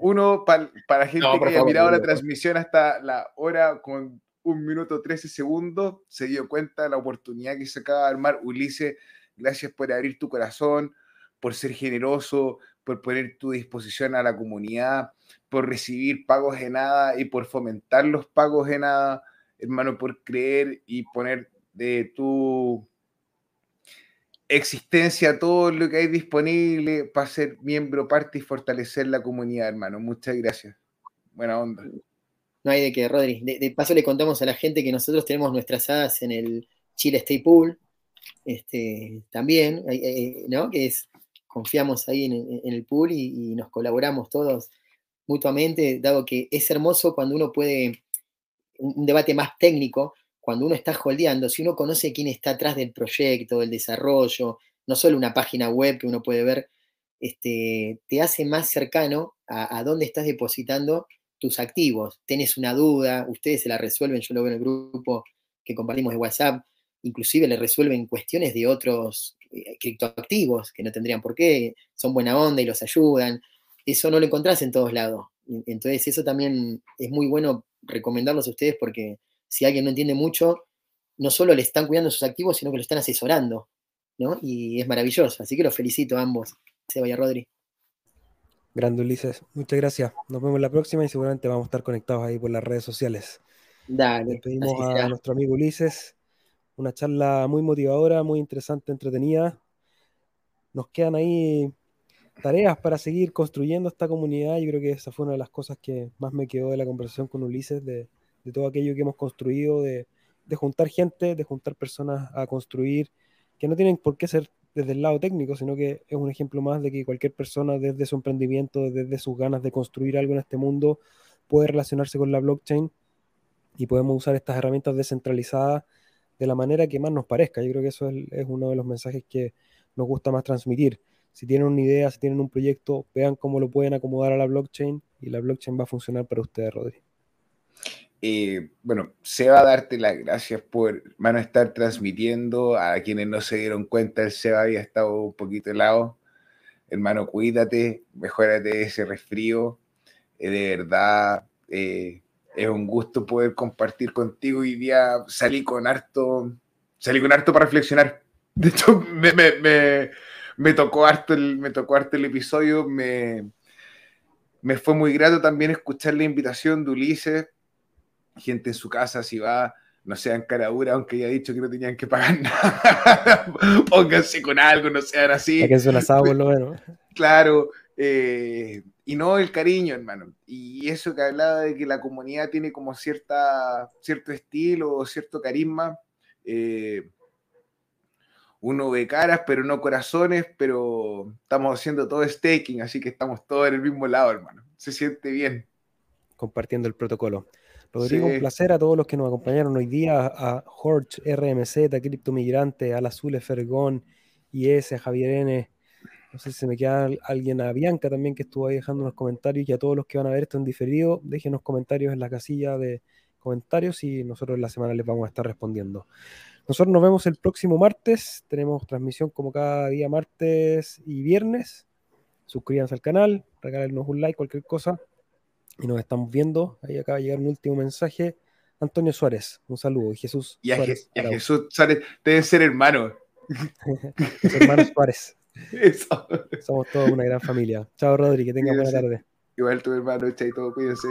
Uno, para gente que haya mirado la transmisión hasta la hora con un minuto 13 segundos, se dio cuenta de la oportunidad que se acaba de armar. Ulises, gracias por abrir tu corazón, por ser generoso, por poner tu disposición a la comunidad, por recibir pagos de nada y por fomentar los pagos de nada, hermano, por creer y poner de tu existencia, todo lo que hay disponible para ser miembro, parte y fortalecer la comunidad, hermano. Muchas gracias. Buena onda. No hay de qué, Rodri. De, paso le contamos a la gente que nosotros tenemos nuestras hadas en el Chile State Pool. Este, también, ¿no? Que es, confiamos ahí en, el pool y, nos colaboramos todos mutuamente, dado que es hermoso cuando uno puede, un debate más técnico, cuando uno está holdeando, si uno conoce quién está atrás del proyecto, del desarrollo, no solo una página web que uno puede ver, este, te hace más cercano a, dónde estás depositando tus activos. Tienes una duda, ustedes se la resuelven, yo lo veo en el grupo que compartimos de WhatsApp, inclusive le resuelven cuestiones de otros eh, criptoactivos que no tendrían por qué, son buena onda y los ayudan. Eso no lo encontrás en todos lados. Entonces eso también es muy bueno recomendarlos a ustedes porque si alguien no entiende mucho, no solo le están cuidando sus activos, sino que lo están asesorando, ¿no? Y es maravilloso. Así que los felicito a ambos, Seba y Rodri. Grande Ulises, muchas gracias. Nos vemos la próxima y seguramente vamos a estar conectados ahí por las redes sociales. Dale. Le pedimos a nuestro amigo Ulises una charla muy motivadora, muy interesante, entretenida. Nos quedan ahí tareas para seguir construyendo esta comunidad. Yo creo que esa fue una de las cosas que más me quedó de la conversación con Ulises, de, de todo aquello que hemos construido, de, juntar gente, de juntar personas a construir, que no tienen por qué ser desde el lado técnico, sino que es un ejemplo más de que cualquier persona desde su emprendimiento, desde sus ganas de construir algo en este mundo, puede relacionarse con la blockchain y podemos usar estas herramientas descentralizadas de la manera que más nos parezca. Yo creo que eso es, es uno de los mensajes que nos gusta más transmitir. Si tienen una idea, si tienen un proyecto, vean cómo lo pueden acomodar a la blockchain y la blockchain va a funcionar para ustedes, Rodri. Eh, bueno, se va a darte las gracias por, van a estar transmitiendo a quienes no se dieron cuenta, el Seba había estado un poquito helado. Hermano, cuídate, mejórate ese resfrío. Eh, de verdad, eh, es un gusto poder compartir contigo y día salí con harto, salí con harto para reflexionar. De hecho, me tocó harto el, me tocó harto el episodio, me, me fue muy grato también escuchar la invitación de Ulises, gente en su casa, si va, no sean caradura, aunque ya he dicho que no tenían que pagar nada, pónganse con algo, no sean así. Que es un asado por lo menos. Claro, eh, y no el cariño, hermano. Y eso que hablaba de que la comunidad tiene como cierta, cierto estilo o cierto carisma. Eh, uno ve caras, pero no corazones, pero estamos haciendo todo staking, así que estamos todos en el mismo lado, hermano. Se siente bien. Compartiendo el protocolo. Rodrigo, un placer a todos los que nos acompañaron hoy día, a Jorge, RMZ, Cripto Migrante, a la Azul Fergón, IS, a Javier N. No sé si se me queda alguien, a Bianca también que estuvo ahí dejando unos comentarios y a todos los que van a ver esto en diferido, déjenos comentarios en la casilla de comentarios y nosotros en la semana les vamos a estar respondiendo. Nosotros nos vemos el próximo martes. Tenemos transmisión como cada día martes y viernes. Suscríbanse al canal, regálenos un like, cualquier cosa. Y nos estamos viendo. Ahí acaba de llegar un último mensaje. Antonio Suárez, un saludo. Y Jesús y a, Jesús Suárez, debe ser hermano. hermanos Suárez. Somos todos una gran familia. Chao, Rodri, que tenga buena tarde. Igual tu hermano, todo cuídense.